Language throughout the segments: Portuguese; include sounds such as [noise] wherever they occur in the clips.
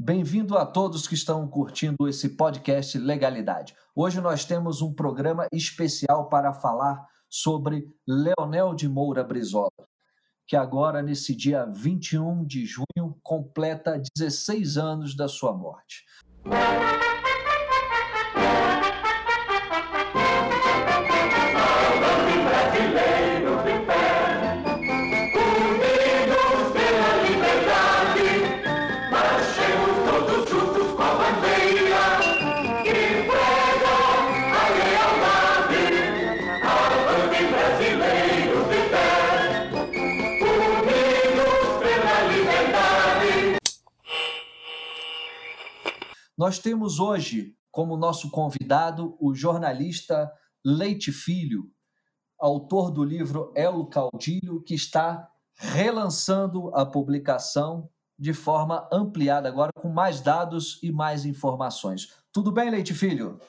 Bem-vindo a todos que estão curtindo esse podcast Legalidade. Hoje nós temos um programa especial para falar sobre Leonel de Moura Brizola, que agora, nesse dia 21 de junho, completa 16 anos da sua morte. Nós temos hoje como nosso convidado o jornalista Leite Filho, autor do livro El Caudilho, que está relançando a publicação de forma ampliada agora, com mais dados e mais informações. Tudo bem, Leite Filho?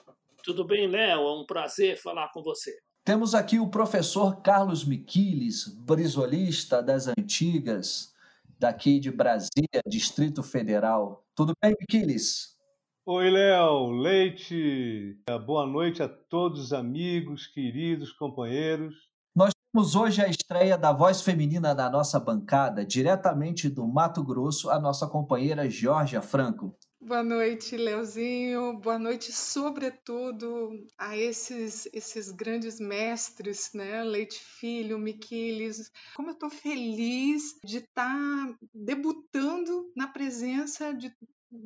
Tudo bem, Léo. É um prazer falar com você. Temos aqui o professor Carlos Miquiles, brisolista das antigas, daqui de Brasília, Distrito Federal. Tudo bem, Miquiles? Oi, Léo, Leite. Boa noite a todos os amigos, queridos, companheiros. Nós temos hoje a estreia da voz feminina da nossa bancada, diretamente do Mato Grosso, a nossa companheira Georgia Franco. Boa noite, Leozinho. Boa noite, sobretudo, a esses, esses grandes mestres, né? Leite Filho, Miquiles. Como eu estou feliz de estar tá debutando na presença de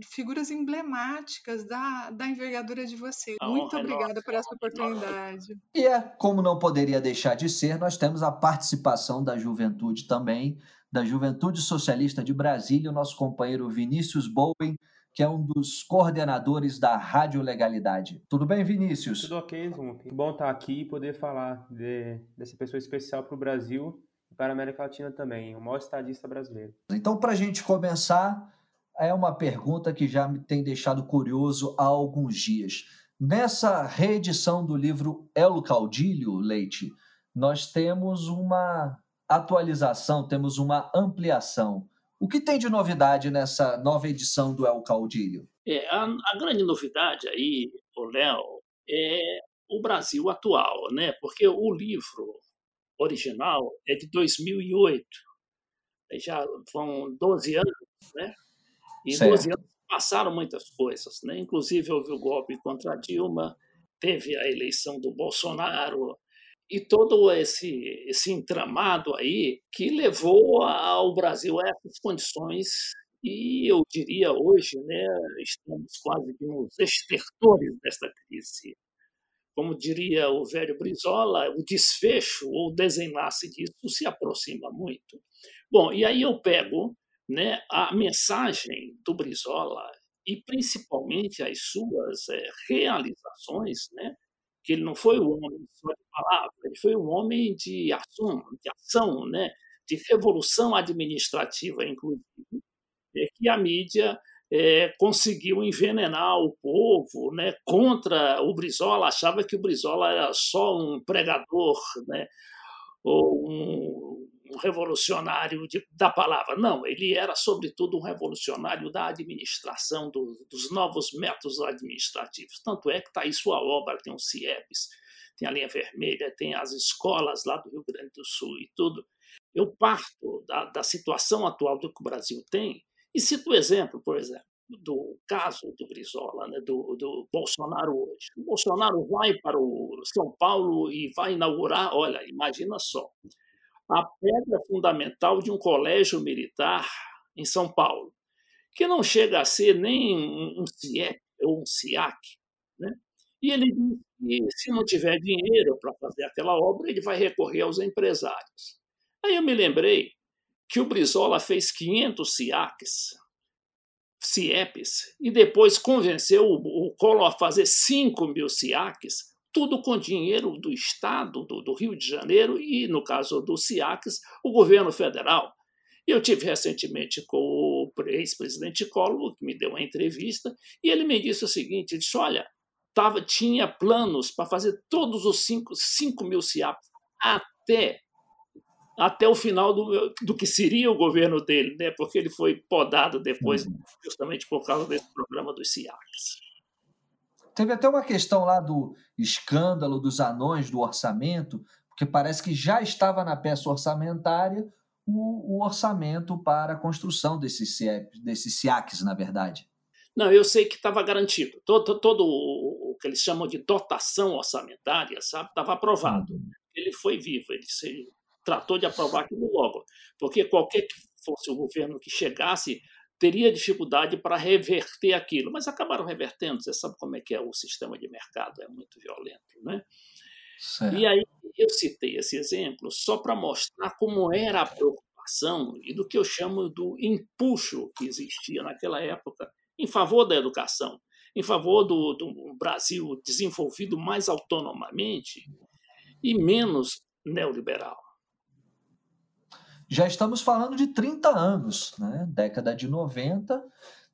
figuras emblemáticas da, da envergadura de vocês. Muito obrigada por essa oportunidade. E é, como não poderia deixar de ser, nós temos a participação da juventude também, da Juventude Socialista de Brasília, o nosso companheiro Vinícius Bowen, que é um dos coordenadores da Rádio Legalidade. Tudo bem, Vinícius? Tudo ok, Que bom estar aqui e poder falar de, dessa pessoa especial para o Brasil e para a América Latina também, o maior estadista brasileiro. Então, para a gente começar, é uma pergunta que já me tem deixado curioso há alguns dias. Nessa reedição do livro El Caudilho, Leite, nós temos uma atualização, temos uma ampliação. O que tem de novidade nessa nova edição do El Caudilho? É, a, a grande novidade aí, Léo, é o Brasil atual, né? Porque o livro original é de 2008, já vão 12 anos, né? Em certo. 12 anos passaram muitas coisas, né? inclusive houve o golpe contra Dilma, teve a eleição do Bolsonaro e todo esse, esse entramado aí que levou ao Brasil a essas condições e eu diria hoje, né, estamos quase que nos estertores desta crise. Como diria o velho Brizola, o desfecho ou desenlace disso se aproxima muito. Bom, e aí eu pego né, a mensagem do Brizola e principalmente as suas é, realizações, né, que ele não foi um homem só de palavra, ele foi um homem de ação, de ação, né, de revolução administrativa, inclusive, é, que a mídia é, conseguiu envenenar o povo né, contra o Brizola, achava que o Brizola era só um pregador, né, ou um, revolucionário de, da palavra. Não, ele era, sobretudo, um revolucionário da administração, do, dos novos métodos administrativos. Tanto é que está aí sua obra, tem o CIEPS, tem a linha vermelha, tem as escolas lá do Rio Grande do Sul e tudo. Eu parto da, da situação atual do que o Brasil tem e cito o exemplo, por exemplo, do caso do Brizola, né, do, do Bolsonaro hoje. O Bolsonaro vai para o São Paulo e vai inaugurar, olha, imagina só, a pedra fundamental de um colégio militar em São Paulo, que não chega a ser nem um CIEP ou um CIAC. Né? E ele diz que, se não tiver dinheiro para fazer aquela obra, ele vai recorrer aos empresários. Aí eu me lembrei que o Brizola fez 500 CIACs, CIEPs, e depois convenceu o Collor a fazer 5 mil CIACs, tudo com dinheiro do Estado, do, do Rio de Janeiro e, no caso do CIACS, o governo federal. Eu tive recentemente com o ex-presidente Collor, que me deu uma entrevista, e ele me disse o seguinte: disse, olha, tava, tinha planos para fazer todos os 5 mil CIAPs até até o final do, do que seria o governo dele, né? porque ele foi podado depois, justamente por causa desse programa dos CIACs. Teve até uma questão lá do escândalo dos anões do orçamento, porque parece que já estava na peça orçamentária o, o orçamento para a construção desses, desses SIACs, na verdade. Não, eu sei que estava garantido. Todo, todo o que eles chamam de dotação orçamentária, sabe, estava aprovado. Uhum. Ele foi vivo, ele se tratou de aprovar aquilo logo, porque qualquer que fosse o governo que chegasse teria dificuldade para reverter aquilo, mas acabaram revertendo. Você sabe como é que é o sistema de mercado, é muito violento, né? Certo. E aí eu citei esse exemplo só para mostrar como era a preocupação e do que eu chamo do empuxo que existia naquela época em favor da educação, em favor do, do Brasil desenvolvido mais autonomamente e menos neoliberal. Já estamos falando de 30 anos, né? década de 90,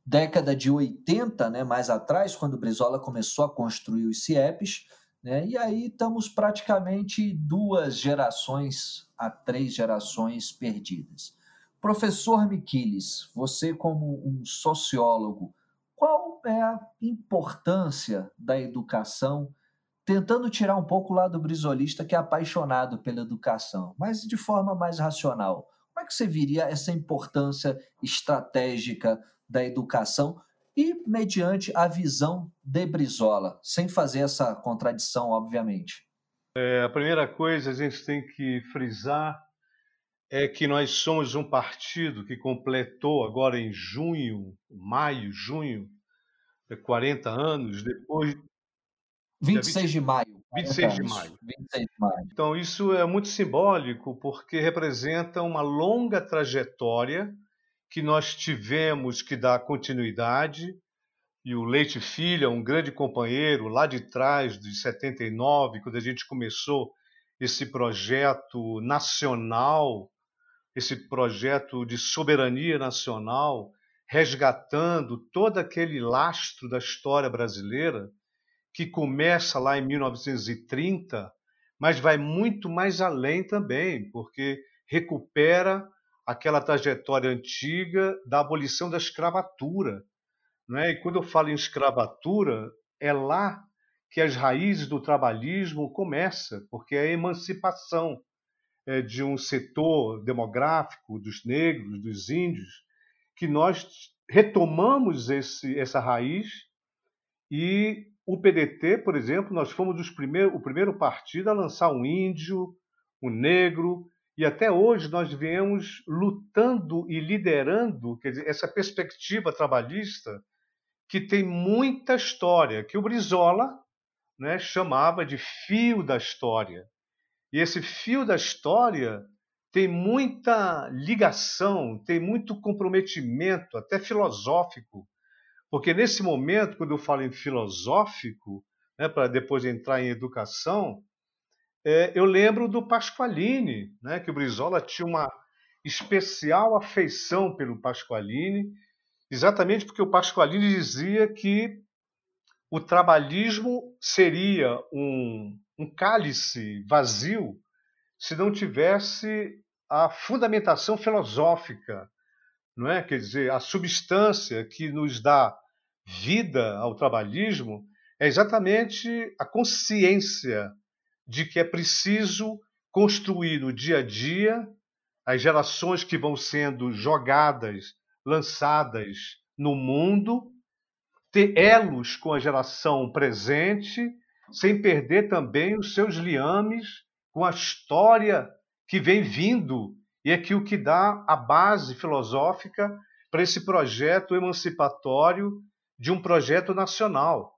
década de 80, né? mais atrás, quando o Brizola começou a construir os CIEPs, né? e aí estamos praticamente duas gerações a três gerações perdidas. Professor Miquiles, você como um sociólogo, qual é a importância da educação, tentando tirar um pouco o lado brizolista que é apaixonado pela educação, mas de forma mais racional? Como é que você viria essa importância estratégica da educação e mediante a visão de Brizola, sem fazer essa contradição, obviamente? É, a primeira coisa a gente tem que frisar é que nós somos um partido que completou agora em junho, maio, junho, 40 anos, depois. 26 20, de maio. 26 de maio. 26 de maio. Então, isso é muito simbólico porque representa uma longa trajetória que nós tivemos que dar continuidade. E o Leite Filho é um grande companheiro lá de trás, de 79, quando a gente começou esse projeto nacional esse projeto de soberania nacional, resgatando todo aquele lastro da história brasileira que começa lá em 1930, mas vai muito mais além também, porque recupera aquela trajetória antiga da abolição da escravatura. é? E quando eu falo em escravatura, é lá que as raízes do trabalhismo começam, porque é a emancipação é, de um setor demográfico dos negros, dos índios, que nós retomamos esse, essa raiz e o PDT, por exemplo, nós fomos os primeiros, o primeiro partido a lançar um índio, um negro, e até hoje nós viemos lutando e liderando dizer, essa perspectiva trabalhista que tem muita história, que o Brizola né, chamava de fio da história. E esse fio da história tem muita ligação, tem muito comprometimento, até filosófico, porque nesse momento, quando eu falo em filosófico, né, para depois entrar em educação, é, eu lembro do Pasqualini, né, que o Brizola tinha uma especial afeição pelo Pasqualini, exatamente porque o Pasqualini dizia que o trabalhismo seria um, um cálice vazio se não tivesse a fundamentação filosófica, não é? Quer dizer, a substância que nos dá vida ao trabalhismo é exatamente a consciência de que é preciso construir no dia a dia as gerações que vão sendo jogadas, lançadas no mundo, ter elos com a geração presente sem perder também os seus liames com a história que vem vindo e é que o que dá a base filosófica para esse projeto emancipatório de um projeto nacional,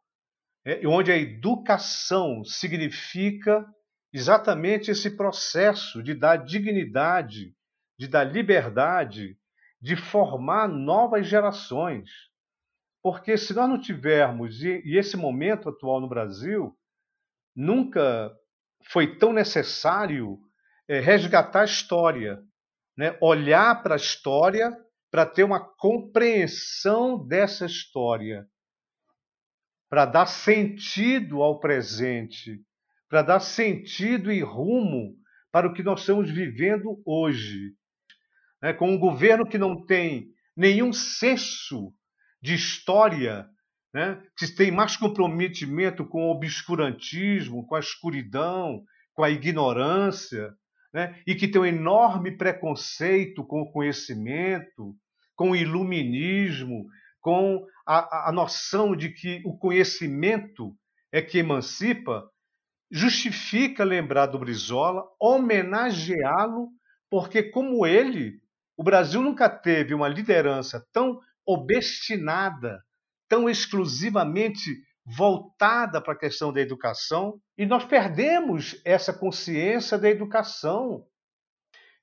é, onde a educação significa exatamente esse processo de dar dignidade, de dar liberdade, de formar novas gerações. Porque se nós não tivermos, e, e esse momento atual no Brasil, nunca foi tão necessário é, resgatar a história, né? olhar para a história para ter uma compreensão dessa história, para dar sentido ao presente, para dar sentido e rumo para o que nós estamos vivendo hoje. Né? Com um governo que não tem nenhum senso de história, né? que tem mais comprometimento com o obscurantismo, com a escuridão, com a ignorância, né? e que tem um enorme preconceito com o conhecimento, com o iluminismo, com a, a noção de que o conhecimento é que emancipa, justifica lembrar do Brizola, homenageá-lo, porque, como ele, o Brasil nunca teve uma liderança tão obstinada, tão exclusivamente voltada para a questão da educação, e nós perdemos essa consciência da educação.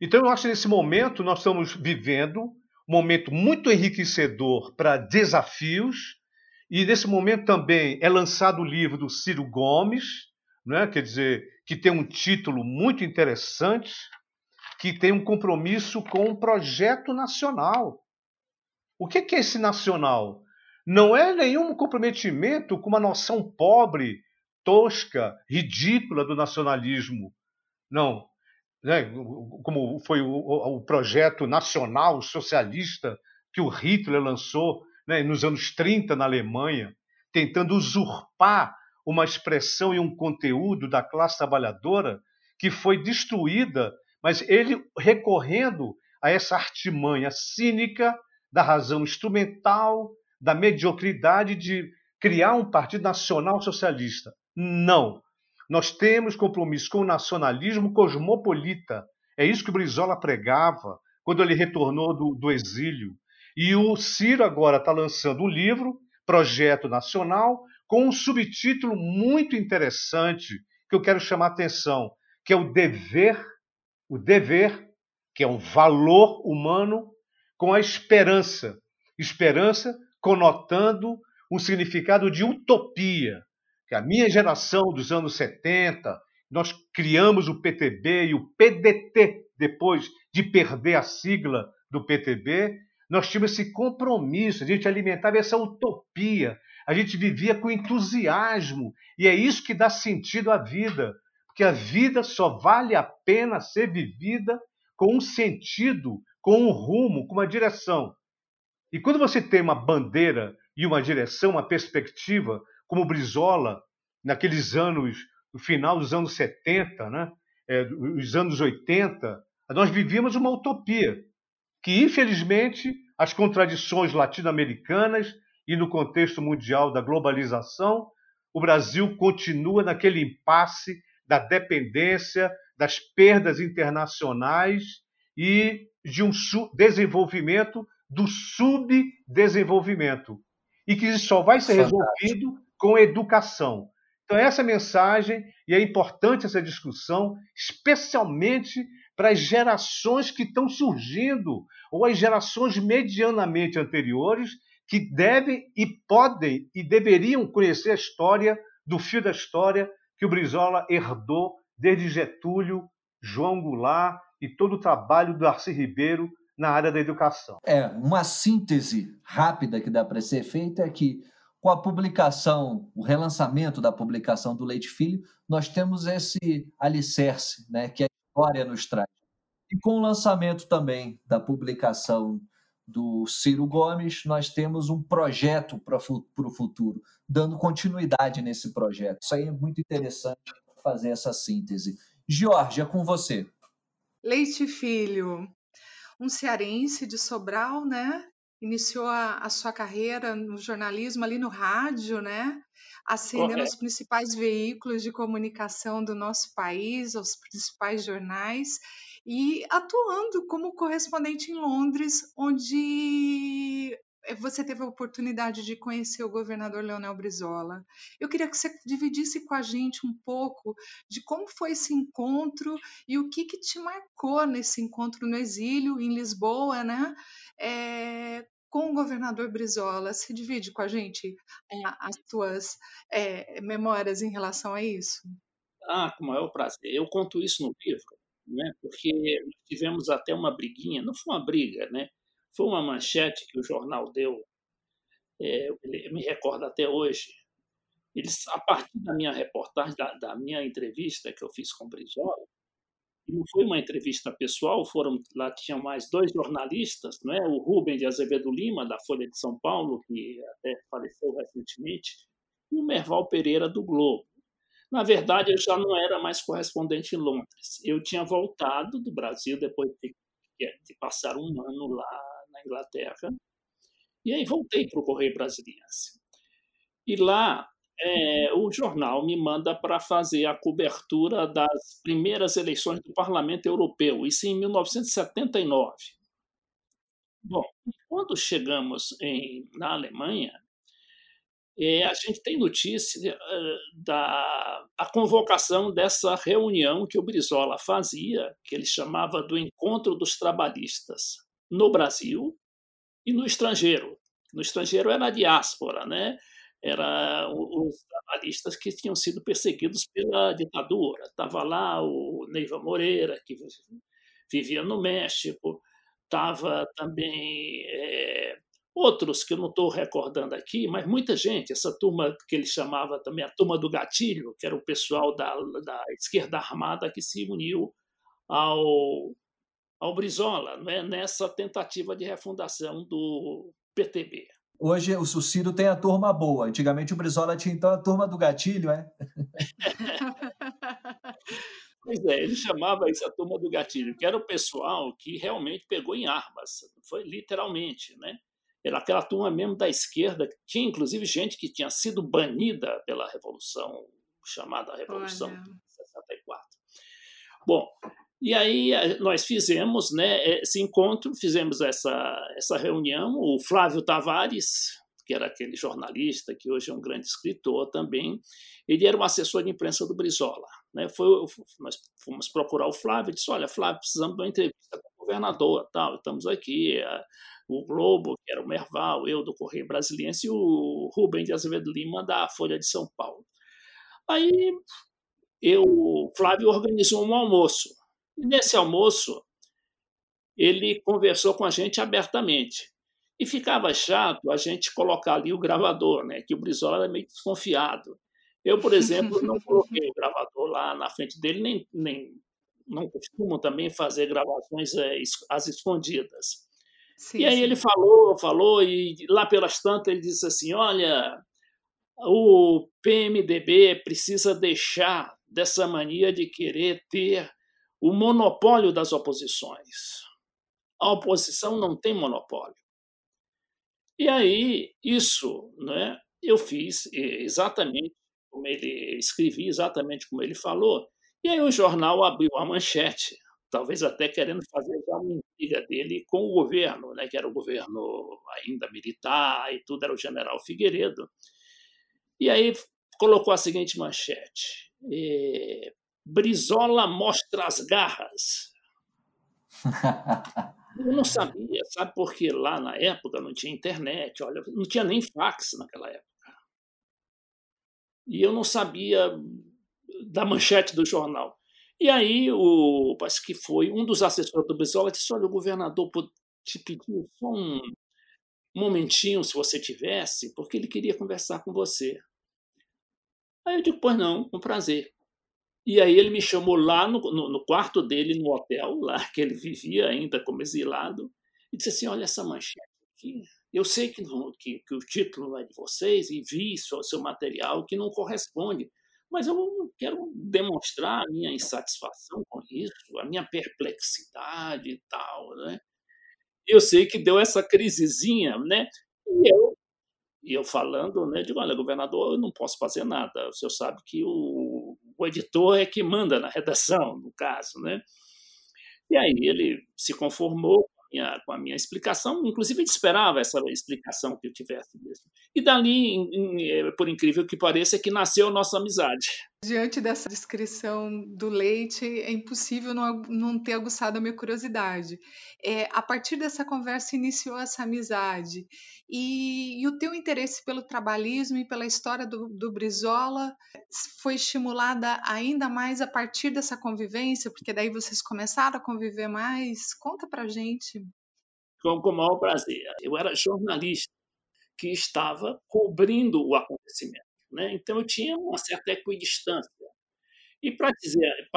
Então, eu acho que nesse momento nós estamos vivendo um momento muito enriquecedor para desafios, e nesse momento também é lançado o livro do Ciro Gomes, né? quer dizer, que tem um título muito interessante, que tem um compromisso com um projeto nacional. O que é esse nacional? Não é nenhum comprometimento com uma noção pobre, tosca, ridícula do nacionalismo. Não. Né? Como foi o, o projeto nacional socialista que o Hitler lançou né, nos anos 30 na Alemanha, tentando usurpar uma expressão e um conteúdo da classe trabalhadora que foi destruída, mas ele recorrendo a essa artimanha cínica da razão instrumental, da mediocridade de criar um partido nacional socialista. Não. Nós temos compromisso com o nacionalismo cosmopolita. É isso que o Brizola pregava quando ele retornou do, do exílio. E o Ciro agora está lançando um livro, Projeto Nacional, com um subtítulo muito interessante que eu quero chamar a atenção, que é o dever, o dever, que é um valor humano, com a esperança. Esperança conotando um significado de utopia, que a minha geração dos anos 70, nós criamos o PTB e o PDT depois de perder a sigla do PTB, nós tínhamos esse compromisso, a gente alimentava essa utopia, a gente vivia com entusiasmo, e é isso que dá sentido à vida, porque a vida só vale a pena ser vivida com um sentido, com um rumo, com uma direção. E quando você tem uma bandeira e uma direção, uma perspectiva, como Brizola, naqueles anos, no final dos anos 70, né? É, os anos 80, nós vivíamos uma utopia, que infelizmente as contradições latino-americanas e no contexto mundial da globalização, o Brasil continua naquele impasse da dependência, das perdas internacionais e de um desenvolvimento do subdesenvolvimento e que só vai ser resolvido com educação. Então, essa mensagem, e é importante essa discussão, especialmente para as gerações que estão surgindo, ou as gerações medianamente anteriores, que devem e podem e deveriam conhecer a história do fio da história que o Brizola herdou desde Getúlio, João Goulart e todo o trabalho do Darcy Ribeiro na área da educação. É, uma síntese rápida que dá para ser feita é que com a publicação, o relançamento da publicação do Leite Filho, nós temos esse alicerce né, que a história nos traz. E com o lançamento também da publicação do Ciro Gomes, nós temos um projeto para o futuro, dando continuidade nesse projeto. Isso aí é muito interessante fazer essa síntese. Jorge, é com você. Leite Filho, um cearense de Sobral, né? Iniciou a, a sua carreira no jornalismo ali no rádio, né? Ascendendo os principais veículos de comunicação do nosso país, os principais jornais, e atuando como correspondente em Londres, onde você teve a oportunidade de conhecer o governador Leonel Brizola. Eu queria que você dividisse com a gente um pouco de como foi esse encontro e o que, que te marcou nesse encontro no exílio, em Lisboa, né? É, com o governador Brizola. Se divide com a gente é, as tuas é, memórias em relação a isso? Ah, com o maior prazer. Eu conto isso no livro, né? porque tivemos até uma briguinha, não foi uma briga, né? Foi uma manchete que o jornal deu, é, eu me recordo até hoje. Eles, a partir da minha reportagem, da, da minha entrevista que eu fiz com o Brizola, não foi uma entrevista pessoal, foram lá tinham mais dois jornalistas, não é? O Rubem de Azevedo Lima da Folha de São Paulo, que até faleceu recentemente, e o Merval Pereira do Globo. Na verdade, eu já não era mais correspondente em Londres. Eu tinha voltado do Brasil depois de, de passar um ano lá na Inglaterra. E aí voltei para o Correio Brasiliense. E lá é, o jornal me manda para fazer a cobertura das primeiras eleições do Parlamento Europeu, isso em 1979. Bom, quando chegamos em, na Alemanha, é, a gente tem notícia uh, da a convocação dessa reunião que o Brizola fazia, que ele chamava do Encontro dos Trabalhistas, no Brasil e no estrangeiro. No estrangeiro era a diáspora, né? Era os trabalhistas que tinham sido perseguidos pela ditadura. Estava lá o Neiva Moreira, que vivia no México, estava também é, Outros que eu não estou recordando aqui, mas muita gente, essa turma que ele chamava também a turma do gatilho, que era o pessoal da, da esquerda armada que se uniu ao, ao Brizola, né, nessa tentativa de refundação do PTB. Hoje o Ciro tem a turma boa. Antigamente o Brizola tinha então a turma do gatilho, é? [laughs] Pois é, ele chamava isso a turma do gatilho, que era o pessoal que realmente pegou em armas, foi literalmente, né? era aquela turma mesmo da esquerda, tinha inclusive gente que tinha sido banida pela Revolução, chamada Revolução Olha. 64. Bom, e aí eh, nós fizemos né, esse encontro, fizemos essa, essa reunião, o Flávio Tavares, que era aquele jornalista que hoje é um grande escritor também, ele era um assessor de imprensa do Brizola. Né? Foi, nós fomos procurar o Flávio e disse, olha, Flávio, precisamos de uma entrevista com o governador, tal, estamos aqui, eh, o Globo, que era o Merval, eu do Correio Brasiliense e o Rubem de Azevedo Lima da Folha de São Paulo. Aí eu, Flávio organizou um almoço. E nesse almoço ele conversou com a gente abertamente. E ficava chato a gente colocar ali o gravador, né? que o Brizola era meio desconfiado. Eu, por exemplo, não [laughs] coloquei o gravador lá na frente dele, nem, nem não costumo também fazer gravações é, às escondidas. Sim, e aí sim. ele falou, falou, e lá pelas tantas ele disse assim: olha, o PMDB precisa deixar dessa mania de querer ter o monopólio das oposições. A oposição não tem monopólio. E aí, isso, né, eu fiz exatamente como ele escrevi, exatamente como ele falou. E aí o jornal abriu a manchete talvez até querendo fazer já uma intriga dele com o governo, né, que era o governo ainda militar e tudo, era o general Figueiredo. E aí colocou a seguinte manchete: eh, Brizola mostra as garras. [laughs] Eu não sabia, sabe, porque lá na época não tinha internet, olha, não tinha nem fax naquela época. E eu não sabia da manchete do jornal. E aí, o, parece que foi um dos assessores do Brizola disse: Olha, o governador te pediu só um momentinho, se você tivesse, porque ele queria conversar com você. Aí eu digo: Pois não, com prazer. E aí ele me chamou lá no, no, no, quarto dele, no hotel, lá [laughs] que ele vivia ainda como exilado, e disse assim: Olha essa manchete aqui. Eu sei que, que, que o título não é de vocês e vi o seu material que não corresponde mas eu quero demonstrar a minha insatisfação com isso, a minha perplexidade e tal, né? Eu sei que deu essa crisezinha, né? E eu, e eu falando, né, digo, olha, governador, eu não posso fazer nada. O senhor sabe que o, o editor é que manda na redação, no caso, né? E aí ele se conformou minha, com a minha explicação, inclusive ele esperava essa explicação que eu tivesse mesmo. E dali, em, em, eh, por incrível que pareça, é que nasceu a nossa amizade. Diante dessa descrição do leite, é impossível não, não ter aguçado a minha curiosidade. É, a partir dessa conversa iniciou essa amizade. E, e, o teu interesse pelo trabalhismo e pela história do, do Brizola foi estimulada ainda mais a partir dessa convivência, porque daí vocês começaram a conviver mais? Conta pra gente. Com, com o maior prazer. Eu era jornalista que estava cobrindo o acontecimento. Né? Então eu tinha uma certa equidistância. E para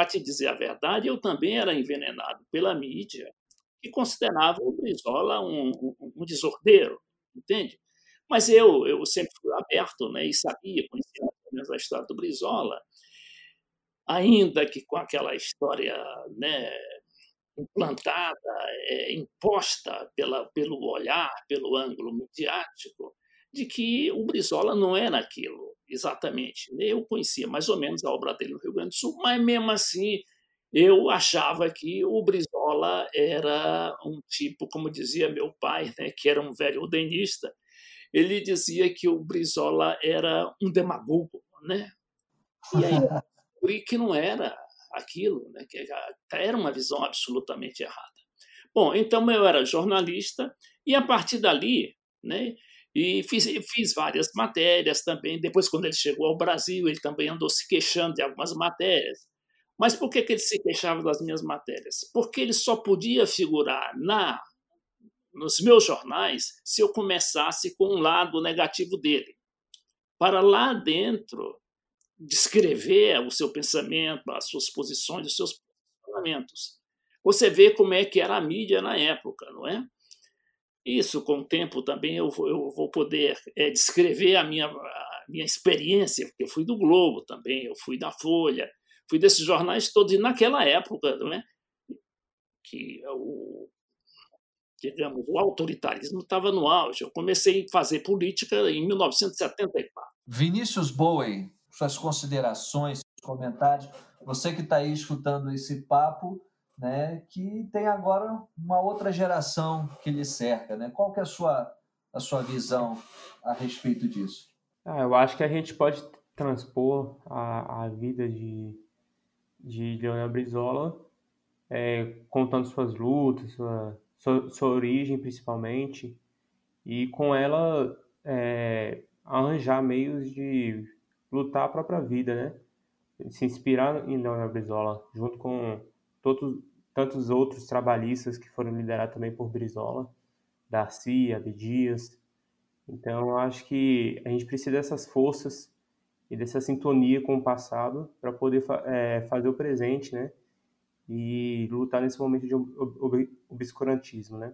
te dizer a verdade, eu também era envenenado pela mídia, que considerava o Brizola um, um, um desordeiro, entende? Mas eu, eu sempre fui aberto né, e sabia, conhecia a história do Brizola, ainda que com aquela história né, implantada, é, imposta pela, pelo olhar, pelo ângulo midiático, de que o Brizola não era aquilo exatamente. Eu conhecia mais ou menos a obra dele no Rio Grande do Sul, mas mesmo assim eu achava que o Brizola era um tipo, como dizia meu pai, né, que era um velho ordenista, ele dizia que o Brizola era um demagogo, né? E aí eu [laughs] descobri que não era aquilo, né? que era uma visão absolutamente errada. Bom, então eu era jornalista e a partir dali, né, e fiz, fiz várias matérias também. Depois, quando ele chegou ao Brasil, ele também andou se queixando de algumas matérias. Mas por que, que ele se queixava das minhas matérias? Porque ele só podia figurar na nos meus jornais se eu começasse com um lado negativo dele. Para lá dentro descrever o seu pensamento, as suas posições, os seus posicionamentos. Você vê como é que era a mídia na época, não é? Isso, com o tempo, também eu vou, eu vou poder é, descrever a minha, a minha experiência, porque eu fui do Globo também, eu fui da Folha, fui desses jornais todos, e naquela época, não é? que o, digamos, o autoritarismo estava no auge. Eu comecei a fazer política em 1974. Vinícius Bowie, suas considerações, comentários. Você que está aí escutando esse papo, né, que tem agora uma outra geração que lhe cerca, né? Qual que é a sua a sua visão a respeito disso? Ah, eu acho que a gente pode transpor a, a vida de, de Leonel Brizola, é, contando suas lutas, sua, sua, sua, origem principalmente, e com ela é, arranjar meios de lutar a própria vida, né? Se inspirar em Leonel Brizola, junto com todos, tantos outros trabalhistas que foram liderados também por Brizola, Darcy, Abdias. Então, acho que a gente precisa dessas forças e dessa sintonia com o passado para poder é, fazer o presente, né? E lutar nesse momento de obscurantismo, né?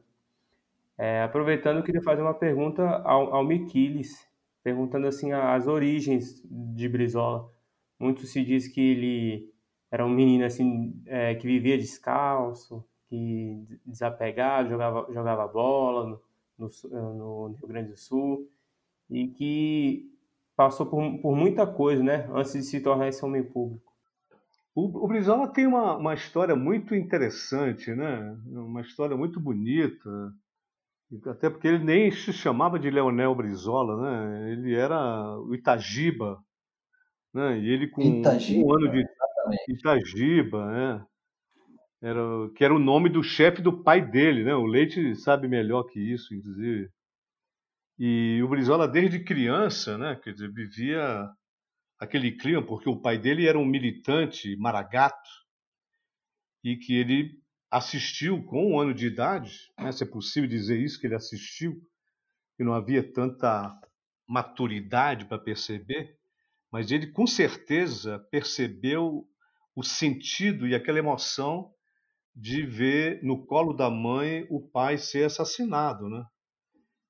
É, aproveitando, eu queria fazer uma pergunta ao, ao Miquiles, perguntando assim as origens de Brizola. Muito se diz que ele era um menino assim é, que vivia descalço, que desapegado, jogava, jogava bola no, no, no, Rio Grande do Sul e que passou por, por muita coisa, né, antes de se tornar esse homem público. O, o Brizola tem uma, uma história muito interessante, né? Uma história muito bonita. Até porque ele nem se chamava de Leonel Brizola, né? Ele era o Itagiba, né? E ele com Itagiba. um ano de Itagiba, né? Era, que era o nome do chefe do pai dele, né? O Leite sabe melhor que isso, inclusive. E o Brizola, desde criança, né? Quer dizer, vivia aquele clima, porque o pai dele era um militante maragato e que ele assistiu com um ano de idade, né? se é possível dizer isso, que ele assistiu, e não havia tanta maturidade para perceber, mas ele com certeza percebeu o sentido e aquela emoção de ver no colo da mãe o pai ser assassinado, né?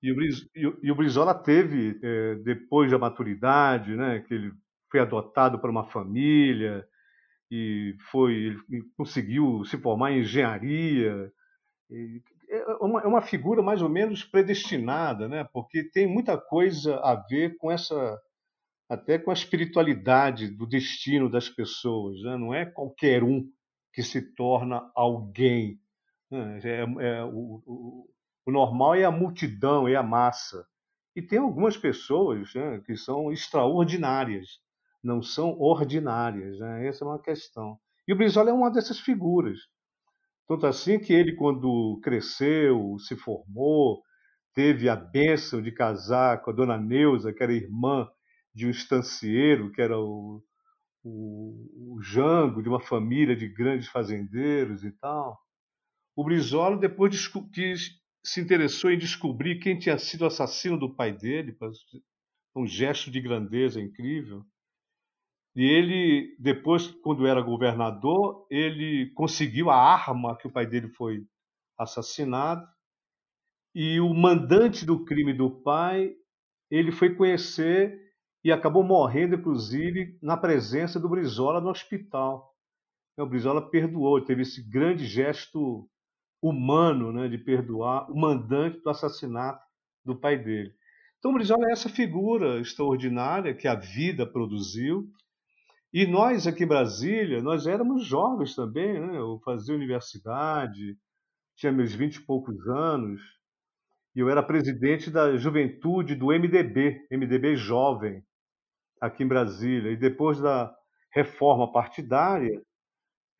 E o, e o Brizola teve, é, depois da maturidade, né, que ele foi adotado por uma família e foi conseguiu se formar em engenharia. É uma, é uma figura mais ou menos predestinada, né? porque tem muita coisa a ver com essa até com a espiritualidade do destino das pessoas. Né? Não é qualquer um que se torna alguém. Né? É, é, o, o, o, normal é a multidão, é a massa. E tem algumas pessoas né, que são extraordinárias, não são ordinárias. Né? Essa é uma questão. E o Brizola é uma dessas figuras. Tanto assim que ele, quando cresceu, se formou, teve a bênção de casar com a dona Neuza, que era irmã de um estancieiro, que era o, o, o Jango, de uma família de grandes fazendeiros e tal. O Brizola, depois que se interessou em descobrir quem tinha sido o assassino do pai dele, um gesto de grandeza incrível, E ele, depois, quando era governador, ele conseguiu a arma que o pai dele foi assassinado. E o mandante do crime do pai, ele foi conhecer e acabou morrendo, inclusive, na presença do Brizola no hospital. O Brizola perdoou, teve esse grande gesto humano né, de perdoar o mandante do assassinato do pai dele. Então, o Brizola é essa figura extraordinária que a vida produziu. E nós aqui em Brasília, nós éramos jovens também, né? Eu fazia universidade, tinha meus vinte e poucos anos, e eu era presidente da juventude do MDB, MDB Jovem, aqui em Brasília. E depois da reforma partidária,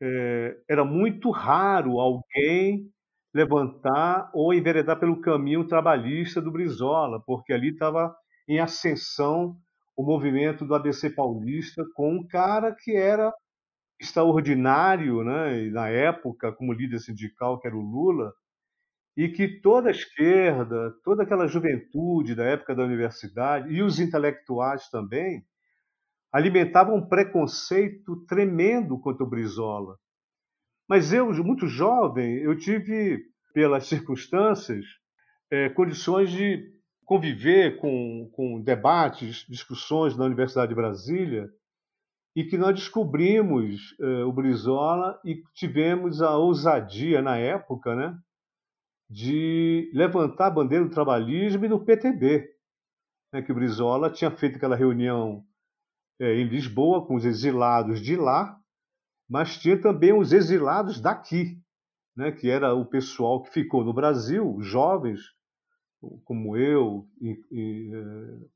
é, era muito raro alguém levantar ou enveredar pelo caminho trabalhista do Brizola, porque ali estava em ascensão o movimento do ABC Paulista com um cara que era extraordinário, né, na época, como líder sindical, que era o Lula, e que toda a esquerda, toda aquela juventude da época da universidade e os intelectuais também alimentavam um preconceito tremendo contra o Brizola. Mas eu, muito jovem, eu tive, pelas circunstâncias, é, condições de conviver com, com debates, discussões na Universidade de Brasília, e que nós descobrimos é, o Brizola e tivemos a ousadia, na época, né, de levantar a bandeira do trabalhismo e do PTB. Né, que o Brizola tinha feito aquela reunião é, em Lisboa com os exilados de lá, mas tinha também os exilados daqui, né, que era o pessoal que ficou no Brasil, jovens como eu e, e, é,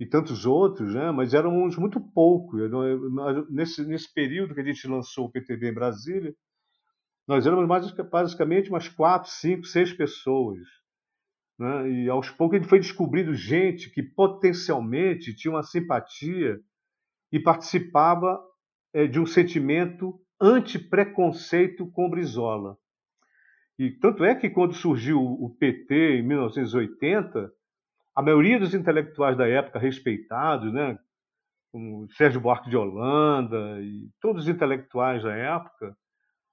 e tantos outros, né, mas éramos muito poucos. Nesse, nesse período que a gente lançou o PTB em Brasília, nós éramos mais, basicamente umas quatro, cinco, seis pessoas. Né? E aos poucos a gente foi descobrindo gente que potencialmente tinha uma simpatia e participava é, de um sentimento anti-preconceito com Brizola. E tanto é que quando surgiu o PT em 1980, a maioria dos intelectuais da época respeitados, né, como Sérgio Buarque de Holanda e todos os intelectuais da época,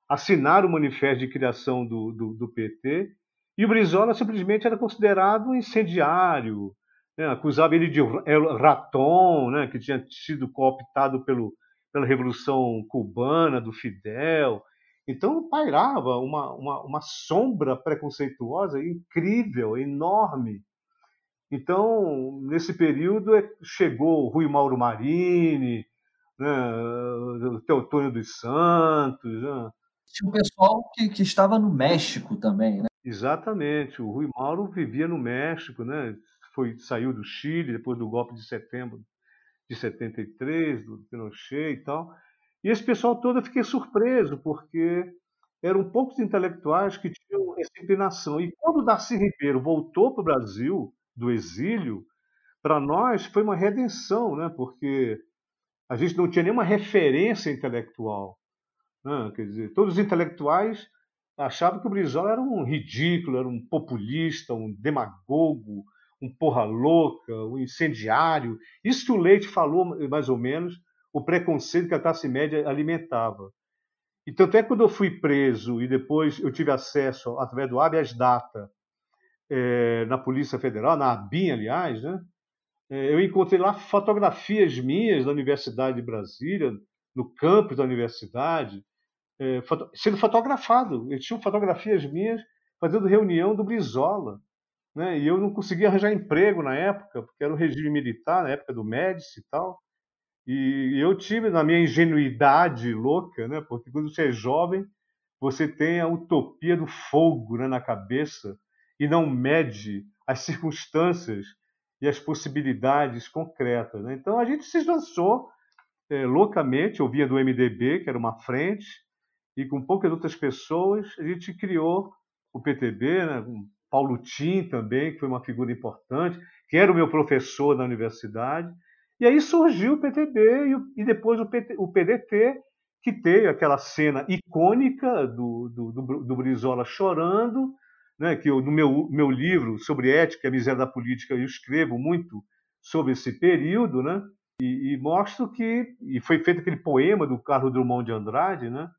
assinaram o manifesto de criação do, do, do PT, e o Brizola simplesmente era considerado incendiário, né, acusava ele de raton, né, que tinha sido cooptado pelo, pela Revolução Cubana, do Fidel. Então pairava uma, uma, uma sombra preconceituosa incrível, enorme. Então, nesse período, é, chegou Rui Mauro Marini, né, o Teotônio dos Santos. Né. Tinha um pessoal que, que estava no México também, né? Exatamente. O Rui Mauro vivia no México, né? Foi saiu do Chile depois do golpe de setembro de 73, do Pinochet e tal. E esse pessoal todo eu fiquei surpreso, porque eram poucos intelectuais que tinham essa inclinação. E quando Darcy Ribeiro voltou para o Brasil, do exílio, para nós foi uma redenção, né? porque a gente não tinha nenhuma referência intelectual. Né? Quer dizer, todos os intelectuais achavam que o Brizola era um ridículo, era um populista, um demagogo, um porra louca, um incendiário. Isso que o Leite falou, mais ou menos, o preconceito que a classe média alimentava. E tanto é que quando eu fui preso e depois eu tive acesso, através do habeas data, é, na Polícia Federal, na ABIN, aliás, né? É, eu encontrei lá fotografias minhas da Universidade de Brasília, no campus da universidade, é, foto sendo fotografado. Eu tinha fotografias minhas fazendo reunião do Brizola. Né? E eu não conseguia arranjar emprego na época, porque era o regime militar, na época do Médici e tal. E eu tive, na minha ingenuidade louca, né? porque quando você é jovem, você tem a utopia do fogo né, na cabeça e não mede as circunstâncias e as possibilidades concretas. Né? Então a gente se lançou é, loucamente, eu via do MDB, que era uma frente, e com poucas outras pessoas, a gente criou o PTB, né, Paulo Tim também, que foi uma figura importante, que era o meu professor na universidade. E aí surgiu o PTB e, depois o, PT, o PDT, que teve aquela cena icônica do, do, do, do Brizola chorando, né, que eu, no meu, meu livro sobre ética e a miséria da política eu escrevo muito sobre esse período, né, E, e mostro que e foi feito aquele poema do Carlos Drummond de Andrade, né?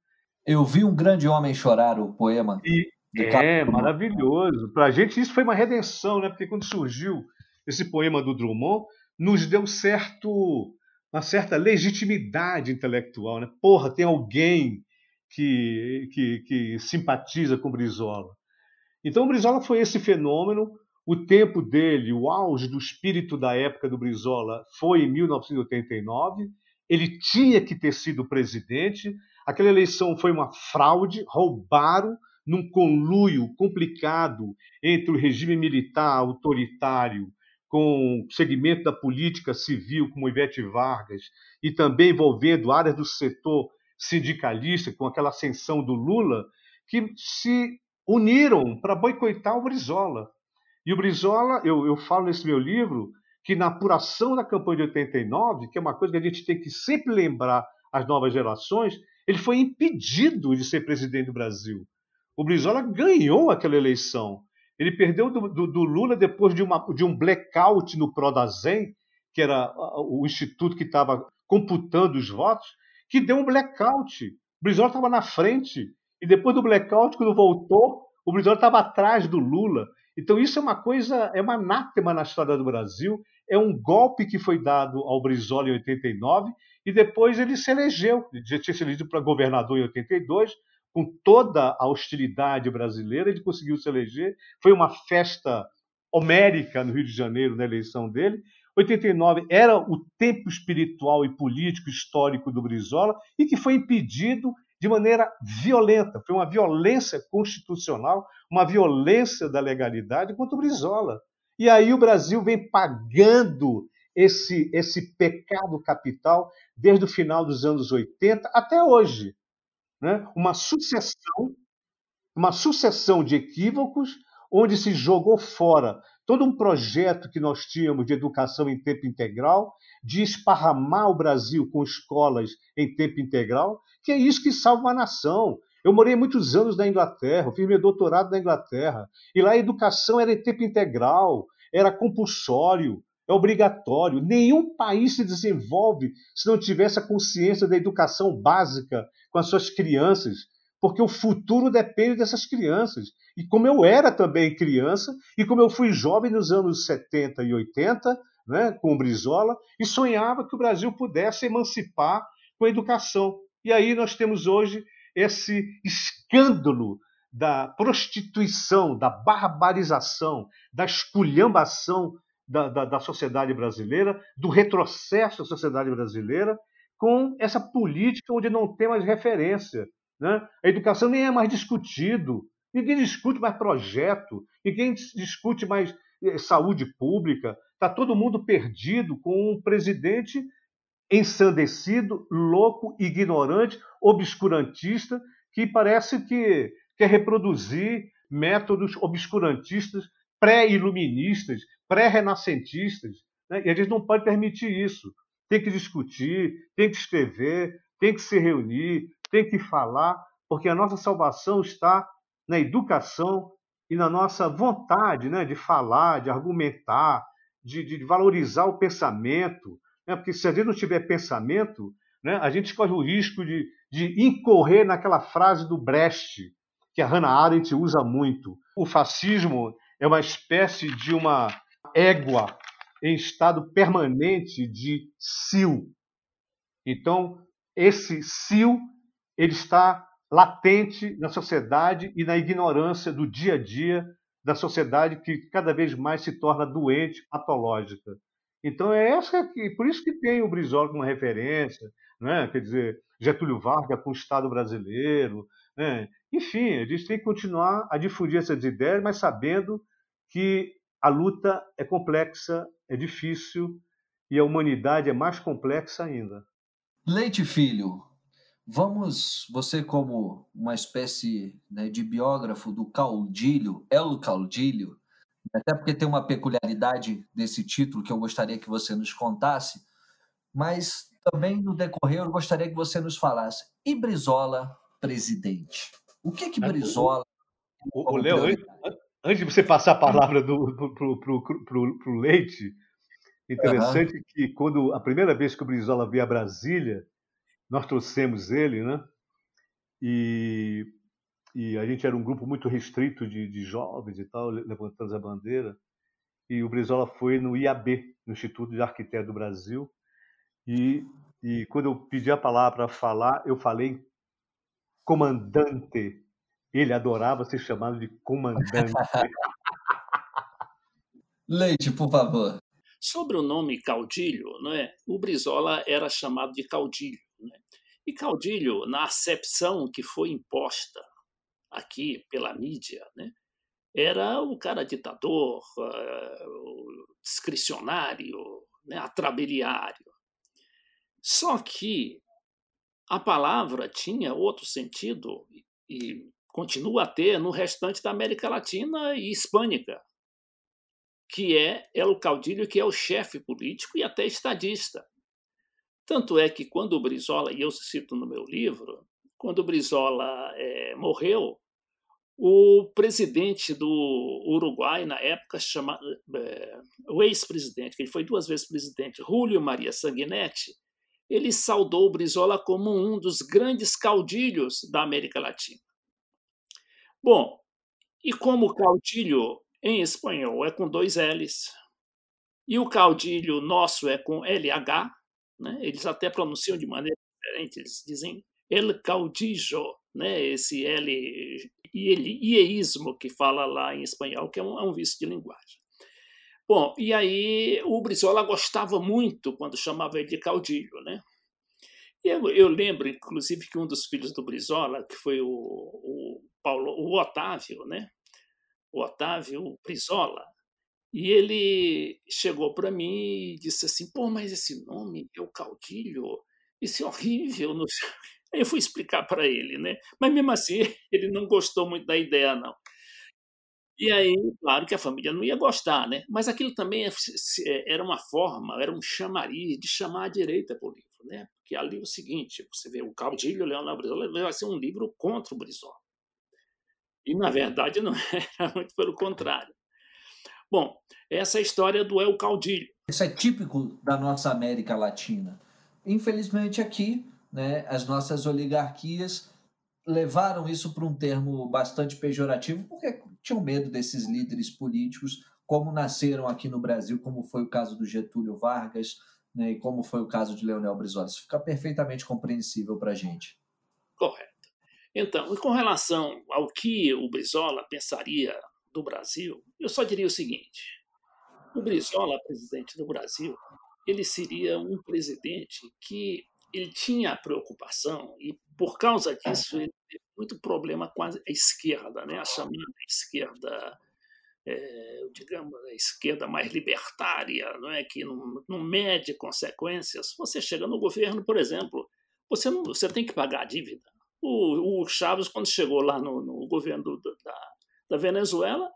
Eu vi um grande homem chorar, o poema. E, é, maravilhoso. Para a gente isso foi uma redenção, né? Porque quando surgiu esse poema do Drummond, nos deu certo, uma certa legitimidade intelectual, né? Porra, tem alguém que, que, que simpatiza com Brizola. Então, o Brizola foi esse fenômeno. O tempo dele, o auge do espírito da época do Brizola foi em 1989. Ele tinha que ter sido presidente. Aquela eleição foi uma fraude, roubaram num conluio complicado entre o regime militar autoritário com o segmento da política civil, como Ivete Vargas, e também envolvendo áreas do setor sindicalista, com aquela ascensão do Lula, que se uniram para boicotar o Brizola. E o Brizola, eu, eu falo nesse meu livro, que na apuração da campanha de 89, que é uma coisa que a gente tem que sempre lembrar às novas gerações, ele foi impedido de ser presidente do Brasil. O Brizola ganhou aquela eleição. Ele perdeu do, do, do Lula depois de, uma, de um blackout no Prodazem, que era o instituto que estava computando os votos, que deu um blackout. O Brizola estava na frente. E depois do blackout, quando voltou, o Brizola estava atrás do Lula. Então isso é uma coisa, é uma anátema na história do Brasil. É um golpe que foi dado ao Brizola em 89 e depois ele se elegeu. Ele já tinha se elegido para governador em 82, com toda a hostilidade brasileira, ele conseguiu se eleger. Foi uma festa homérica no Rio de Janeiro na eleição dele. 89 era o tempo espiritual e político histórico do Brizola e que foi impedido de maneira violenta. Foi uma violência constitucional, uma violência da legalidade contra o Brizola. E aí o Brasil vem pagando esse, esse pecado capital desde o final dos anos 80 até hoje né? uma sucessão, uma sucessão de equívocos onde se jogou fora todo um projeto que nós tínhamos de educação em tempo integral, de esparramar o Brasil com escolas em tempo integral, que é isso que salva uma nação. Eu morei muitos anos na Inglaterra, fiz meu doutorado na Inglaterra, e lá a educação era em tempo integral, era compulsório, é obrigatório. Nenhum país se desenvolve se não tivesse a consciência da educação básica com as suas crianças, porque o futuro depende dessas crianças. E como eu era também criança, e como eu fui jovem nos anos 70 e 80, né, com o Brizola, e sonhava que o Brasil pudesse emancipar com a educação. E aí nós temos hoje esse escândalo da prostituição, da barbarização, da esculhambação da, da, da sociedade brasileira, do retrocesso da sociedade brasileira, com essa política onde não tem mais referência. Né? A educação nem é mais discutido, ninguém discute mais projeto, ninguém discute mais eh, saúde pública, está todo mundo perdido com um presidente ensandecido, louco, ignorante, obscurantista, que parece que quer reproduzir métodos obscurantistas pré-iluministas, pré-renascentistas, né? e a gente não pode permitir isso. Tem que discutir, tem que escrever, tem que se reunir, tem que falar, porque a nossa salvação está na educação e na nossa vontade né, de falar, de argumentar, de, de valorizar o pensamento. Né? Porque se a gente não tiver pensamento, né, a gente corre o risco de, de incorrer naquela frase do Brecht, que a Hannah Arendt usa muito. O fascismo é uma espécie de uma égua em estado permanente de cio. Então, esse cio ele está latente na sociedade e na ignorância do dia a dia da sociedade que cada vez mais se torna doente, patológica. Então é essa que, por isso que tem o Brizola como referência, né? Quer dizer, Getúlio Vargas com o Estado brasileiro, né? Enfim, a gente tem que continuar a difundir essas ideias, mas sabendo que a luta é complexa, é difícil e a humanidade é mais complexa ainda. Leite Filho, vamos, você como uma espécie né, de biógrafo do Caudilho, El Caudilho, até porque tem uma peculiaridade desse título que eu gostaria que você nos contasse, mas também no decorrer eu gostaria que você nos falasse. E Brizola, presidente? O que que Brizola... O, o, o Léo, antes de você passar a palavra para o Leite, Interessante uhum. que quando a primeira vez que o Brizola veio a Brasília, nós trouxemos ele, né? E, e a gente era um grupo muito restrito de, de jovens e tal, levantando a bandeira. E o Brizola foi no IAB, no Instituto de Arquiteto do Brasil. E, e quando eu pedi a palavra para falar, eu falei comandante. Ele adorava ser chamado de comandante. [laughs] Leite, por favor. Sobre o nome caudilho, não é? o Brizola era chamado de caudilho. Né? E caudilho, na acepção que foi imposta aqui pela mídia, né? era o cara ditador, uh, discricionário, né? atrabiliário. Só que a palavra tinha outro sentido e continua a ter no restante da América Latina e hispânica, que é El Caudilho, que é o chefe político e até estadista. Tanto é que quando o Brizola, e eu cito no meu livro, quando o Brizola é, morreu, o presidente do Uruguai, na época, chama, é, o ex-presidente, que ele foi duas vezes presidente, Julio Maria Sanguinetti, ele saudou o Brizola como um dos grandes caudilhos da América Latina. Bom, e como caudilho em espanhol é com dois L's, e o caudilho nosso é com LH, né? eles até pronunciam de maneira diferente, eles dizem el caudillo, né? esse L, ieísmo que fala lá em espanhol, que é um, é um vício de linguagem. Bom, e aí o Brizola gostava muito quando chamava ele de caudilho, né? Eu, eu lembro, inclusive, que um dos filhos do Brizola, que foi o, o, Paulo, o Otávio, né? O Otávio Brizola, e ele chegou para mim e disse assim: pô, mas esse nome é o caudilho, isso é horrível. Aí eu fui explicar para ele, né? Mas mesmo assim, [laughs] ele não gostou muito da ideia, não. E aí, claro que a família não ia gostar, né? Mas aquilo também é, é, era uma forma, era um chamariz de chamar a direita para o livro, né? Porque ali é o seguinte, você vê o Caudilho Leonel Brizola vai ser um livro contra o Brizola. E, na verdade, não [laughs] era muito pelo contrário. Bom, essa é a história do El Caudilho. Isso é típico da nossa América Latina. Infelizmente, aqui, né, as nossas oligarquias levaram isso para um termo bastante pejorativo, porque tinham medo desses líderes políticos, como nasceram aqui no Brasil, como foi o caso do Getúlio Vargas, né, e como foi o caso de Leonel Brizola. Isso fica perfeitamente compreensível para a gente. Correto. Então, com relação ao que o Brizola pensaria do Brasil, eu só diria o seguinte: o Brizola, presidente do Brasil, ele seria um presidente que ele tinha preocupação e por causa disso ele teve muito problema com a esquerda, né? A chamada esquerda, é, digamos, a esquerda mais libertária, não é que não, não mede consequências. Você chega no governo, por exemplo, você não, você tem que pagar a dívida. O, o Chaves, quando chegou lá no, no governo do, da, da Venezuela,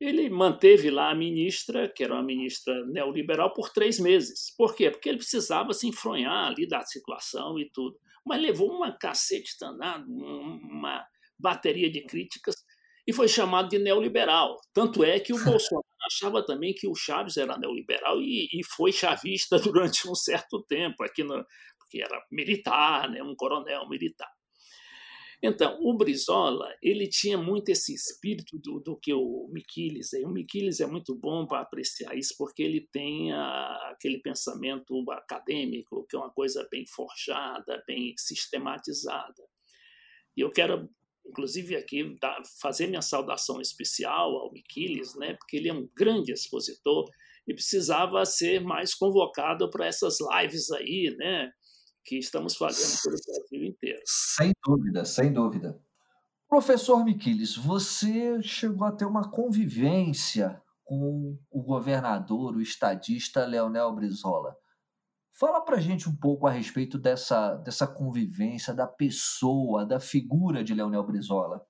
ele manteve lá a ministra, que era uma ministra neoliberal, por três meses. Por quê? Porque ele precisava se enfronhar ali da situação e tudo. Mas levou uma cacete danado, uma bateria de críticas, e foi chamado de neoliberal. Tanto é que o [laughs] Bolsonaro achava também que o Chaves era neoliberal e, e foi chavista [laughs] durante um certo tempo, aqui no, porque era militar, né, um coronel militar. Então, o Brizola, ele tinha muito esse espírito do, do que o Miquiles é. O Miquiles é muito bom para apreciar isso, porque ele tem a, aquele pensamento acadêmico, que é uma coisa bem forjada, bem sistematizada. E eu quero, inclusive, aqui fazer minha saudação especial ao Miquiles, né, porque ele é um grande expositor e precisava ser mais convocado para essas lives aí, né? Que estamos fazendo pelo Brasil inteiro. Sem dúvida, sem dúvida. Professor Miquiles, você chegou a ter uma convivência com o governador, o estadista Leonel Brizola. Fala para gente um pouco a respeito dessa, dessa convivência, da pessoa, da figura de Leonel Brizola.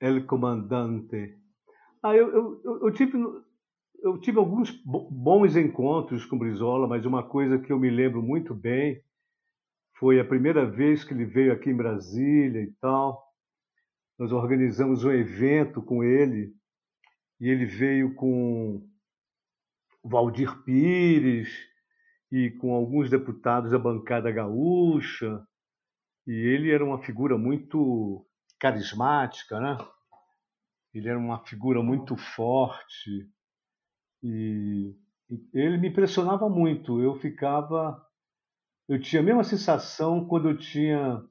El comandante. Ah, eu, eu, eu, tive, eu tive alguns bons encontros com Brizola, mas uma coisa que eu me lembro muito bem foi a primeira vez que ele veio aqui em Brasília e tal. Nós organizamos um evento com ele e ele veio com Valdir Pires e com alguns deputados da bancada gaúcha. E ele era uma figura muito carismática, né? Ele era uma figura muito forte e ele me impressionava muito. Eu ficava, eu tinha a mesma sensação quando eu tinha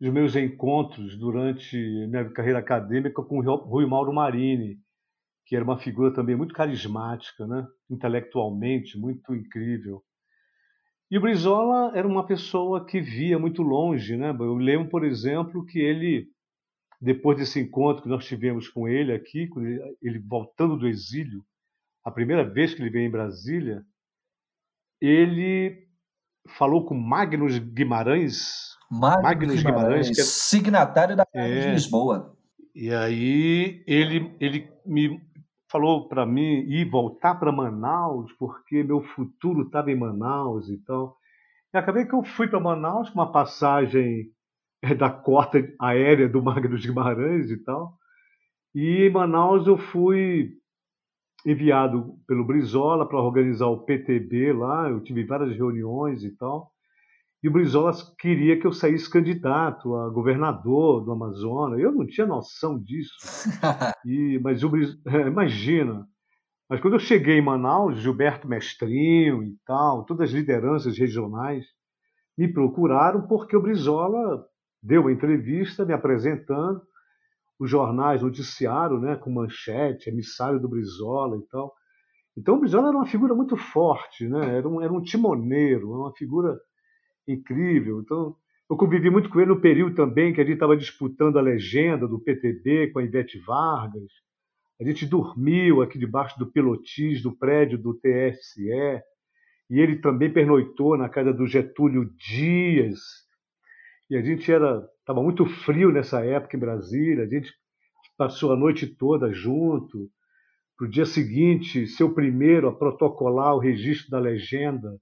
os meus encontros durante minha carreira acadêmica com o Rui Mauro Marini, que era uma figura também muito carismática, né? intelectualmente, muito incrível. E o Brizola era uma pessoa que via muito longe. Né? Eu lembro, por exemplo, que ele, depois desse encontro que nós tivemos com ele aqui, ele voltando do exílio, a primeira vez que ele veio em Brasília, ele falou com Magnus Guimarães, Magnus, Magnus Guimarães, Guimarães signatário da Carta é, de Lisboa. E aí ele, ele me falou para mim ir voltar para Manaus, porque meu futuro estava em Manaus e tal. E acabei que eu fui para Manaus com uma passagem é, da cota aérea do Magnus Guimarães e tal. E em Manaus eu fui enviado pelo Brizola para organizar o PTB lá, eu tive várias reuniões e tal. E o Brizola queria que eu saísse candidato a governador do Amazonas. Eu não tinha noção disso. [laughs] E, mas o Brizola, imagina. Mas quando eu cheguei em Manaus, Gilberto Mestrinho e tal, todas as lideranças regionais me procuraram porque o Brizola deu uma entrevista me apresentando, os jornais noticiaram, né, com manchete, emissário do Brizola e tal. Então o Brizola era uma figura muito forte, né? era, um, era um timoneiro, uma figura incrível. Então, eu convivi muito com ele no período também que a gente estava disputando a legenda do PTB com a Ivete Vargas. A gente dormiu aqui debaixo do pelotis do prédio do TSE. E ele também pernoitou na casa do Getúlio Dias. E a gente era estava muito frio nessa época em Brasília. A gente passou a noite toda junto. Para o dia seguinte, ser o primeiro a protocolar o registro da legenda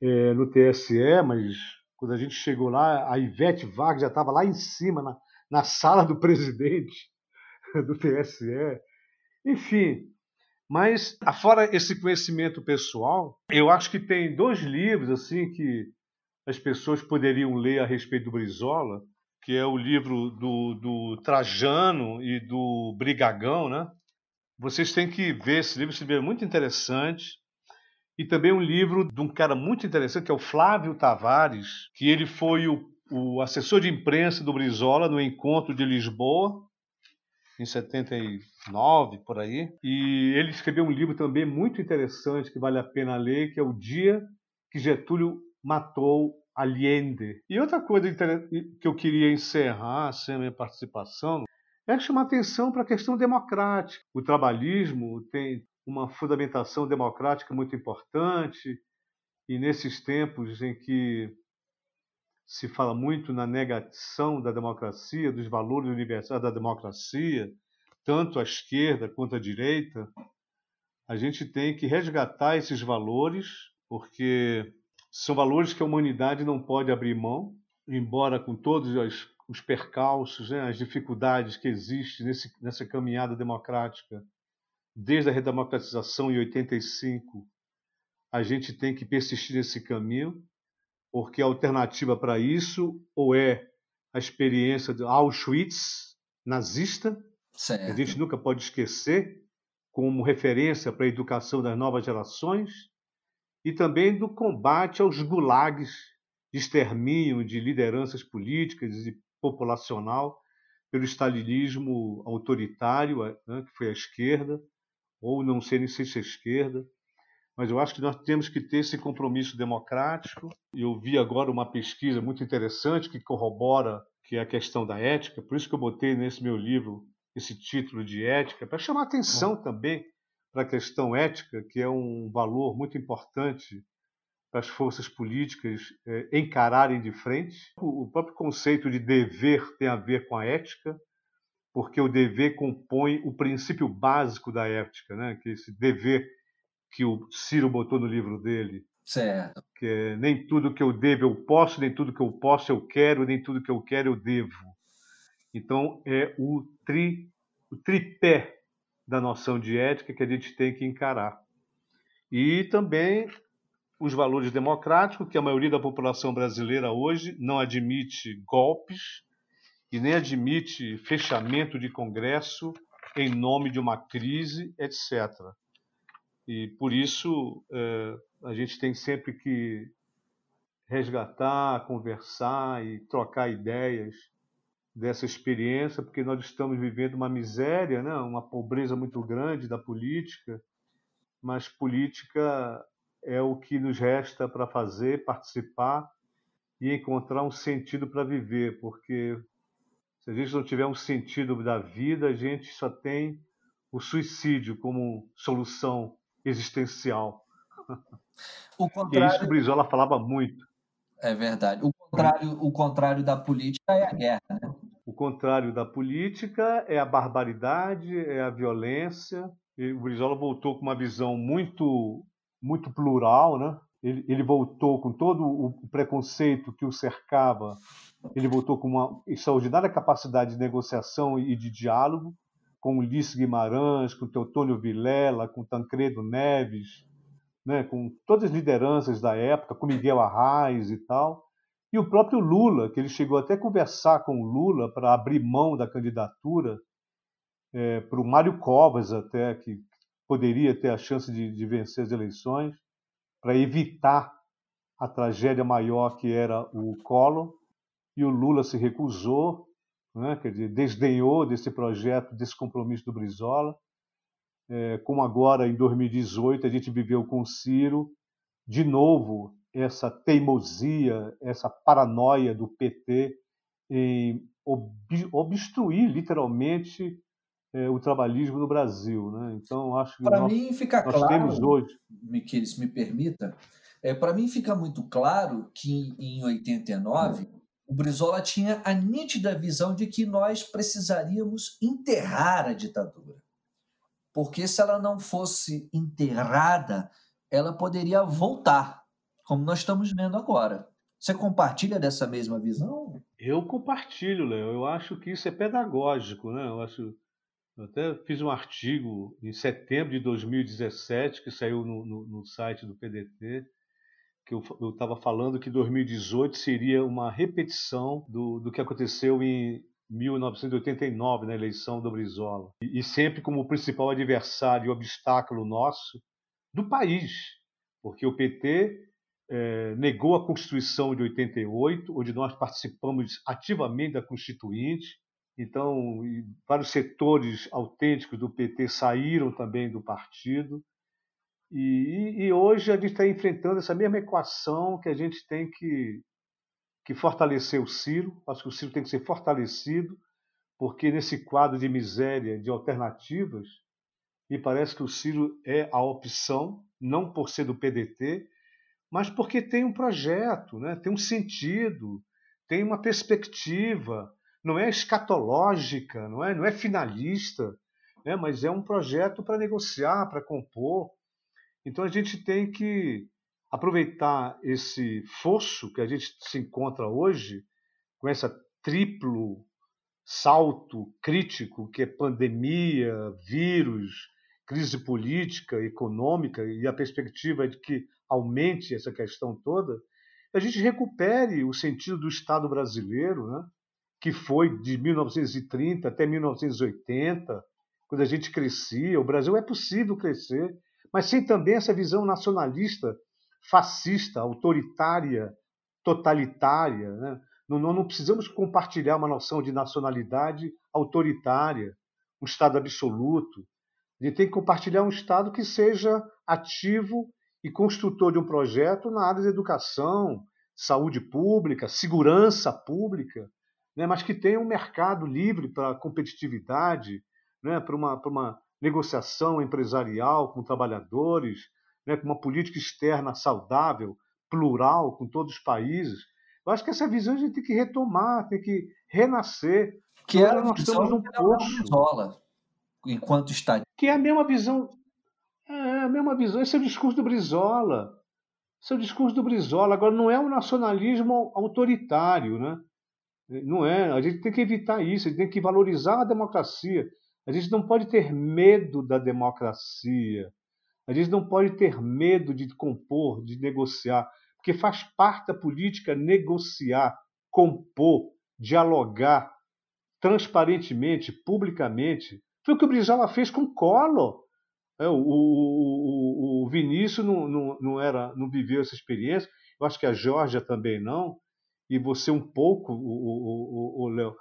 é, no TSE, mas quando a gente chegou lá, a Ivete Vargas já estava lá em cima, na, na sala do presidente [laughs] do TSE. Enfim, mas afora esse conhecimento pessoal, eu acho que tem dois livros assim que as pessoas poderiam ler a respeito do Brizola, que é o livro do, do Trajano e do Brigagão, né? Vocês têm que ver esse livro, esse livro é muito interessante e também um livro de um cara muito interessante, que é o Flávio Tavares, que ele foi o, o assessor de imprensa do Brizola no encontro de Lisboa, em 79, por aí. E ele escreveu um livro também muito interessante, que vale a pena ler, que é O Dia que Getúlio Matou Allende. E outra coisa que eu queria encerrar, sem a minha participação, é chamar atenção para a questão democrática. O trabalhismo tem uma fundamentação democrática muito importante, e nesses tempos em que se fala muito na negação da democracia, dos valores universais da democracia, tanto a esquerda quanto a direita, a gente tem que resgatar esses valores, porque são valores que a humanidade não pode abrir mão, embora com todos os, os percalços, né, as dificuldades que existem nesse, nessa caminhada democrática desde a redemocratização em 85, a gente tem que persistir nesse caminho, porque a alternativa para isso ou é a experiência de Auschwitz nazista, certo. que a gente nunca pode esquecer como referência para a educação das novas gerações, e também do combate aos gulags de extermínio de lideranças políticas e populacional pelo stalinismo autoritário, né, que foi a esquerda, ou não ser nem centro-esquerda, mas eu acho que nós temos que ter esse compromisso democrático. Eu vi agora uma pesquisa muito interessante que corrobora que é a questão da ética, por isso que eu botei nesse meu livro esse título de ética, para chamar atenção também para a questão ética, que é um valor muito importante para as forças políticas é, encararem de frente. O próprio conceito de dever tem a ver com a ética, porque o dever compõe o princípio básico da ética, né? que é esse dever que o Ciro botou no livro dele. Certo. Que é, nem tudo que eu devo eu posso, nem tudo que eu posso eu quero, nem tudo que eu quero eu devo. Então, é o, tri, o tripé da noção de ética que a gente tem que encarar. E também os valores democráticos, que a maioria da população brasileira hoje não admite golpes e nem admite fechamento de Congresso em nome de uma crise, etc. E por isso é, a gente tem sempre que resgatar, conversar e trocar ideias dessa experiência, porque nós estamos vivendo uma miséria, né? uma pobreza muito grande da política, mas política é o que nos resta para fazer, participar e encontrar um sentido para viver, porque se a gente não tiver um sentido da vida, a gente só tem o suicídio como solução existencial. [laughs] O contrário... E isso o Brizola falava muito. É verdade. O contrário, o contrário da política é a guerra, né? O contrário da política é a barbaridade, é a violência. E o Brizola voltou com uma visão muito, muito plural, né? Ele, ele voltou com todo o preconceito que o cercava. Ele voltou com uma extraordinária capacidade de negociação e de diálogo com Ulisses Guimarães, com Teotônio Vilela, com Tancredo Neves, né, com todas as lideranças da época, com Miguel Arraes e tal, e o próprio Lula, que ele chegou até a conversar com o Lula para abrir mão da candidatura é, para o Mário Covas, até que poderia ter a chance de, de vencer as eleições, para evitar a tragédia maior que era o Collor, e o Lula se recusou, né, quer dizer, desdenhou desse projeto, desse compromisso do Brizola. É, como agora, em 2018, a gente viveu com o Ciro, de novo, essa teimosia, essa paranoia do PT em obstruir, literalmente, é, o trabalhismo no Brasil. Né? Então, acho que para nós, mim fica nós claro, temos hoje. Me permita, é, para mim fica muito claro que em 89 o Brizola tinha a nítida visão de que nós precisaríamos enterrar a ditadura. Porque se ela não fosse enterrada, ela poderia voltar, como nós estamos vendo agora. Você compartilha dessa mesma visão? Eu compartilho, Léo. Eu acho que isso é pedagógico, né? Eu acho eu até fiz um artigo em setembro de 2017 que saiu no, no, no site do PDT que eu estava falando que 2018 seria uma repetição do, do que aconteceu em 1989, na eleição do Brizola. E, e sempre como principal adversário e obstáculo nosso do país, porque o PT é, negou a Constituição de 88, onde nós participamos ativamente da Constituinte. Então, vários setores autênticos do PT saíram também do partido. E, e, hoje a gente está enfrentando essa mesma equação que a gente tem que, que fortalecer o Ciro. Acho que o Ciro tem que ser fortalecido, porque nesse quadro de miséria, de alternativas, me parece que o Ciro é a opção, não por ser do PDT, mas porque tem um projeto, né? tem um sentido, tem uma perspectiva, não é escatológica, não é, não é finalista, né? mas é um projeto para negociar, para compor. Então a gente tem que aproveitar esse fosso que a gente se encontra hoje, com essa triplo salto crítico que é pandemia, vírus, crise política, econômica e a perspectiva de que aumente essa questão toda, a gente recupere o sentido do Estado brasileiro, né? que foi de 1930 até 1980, quando a gente crescia. O Brasil é possível crescer mas sem também essa visão nacionalista, fascista, autoritária, totalitária. Né? Não, não, precisamos compartilhar uma noção de nacionalidade autoritária, um Estado absoluto. A gente tem que compartilhar um Estado que seja ativo e construtor de um projeto na área da educação, saúde pública, segurança pública, né? mas que tenha um mercado livre para a competitividade, né? para, uma, uma negociação empresarial com trabalhadores, né, com uma política externa saudável, plural, com todos os países. Eu acho que essa visão a gente tem que retomar, tem que renascer. Que era nós estamos num poço. enquanto está. Que é a mesma visão. É a mesma visão. Esse é o discurso do Brizola. Esse é o discurso do Brizola. Agora, não é um nacionalismo autoritário, né? Não é. A gente tem que evitar isso, a gente tem que valorizar a democracia. A gente não pode ter medo da democracia. A gente não pode ter medo de compor, de negociar, porque faz parte da política negociar, compor, dialogar transparentemente, publicamente. Foi o que o Brizola fez com o Collor. É, o, o, o, Vinícius não, não, não, era, não viveu essa experiência, eu acho que a Georgia também não, e você um pouco, o, o, Léo.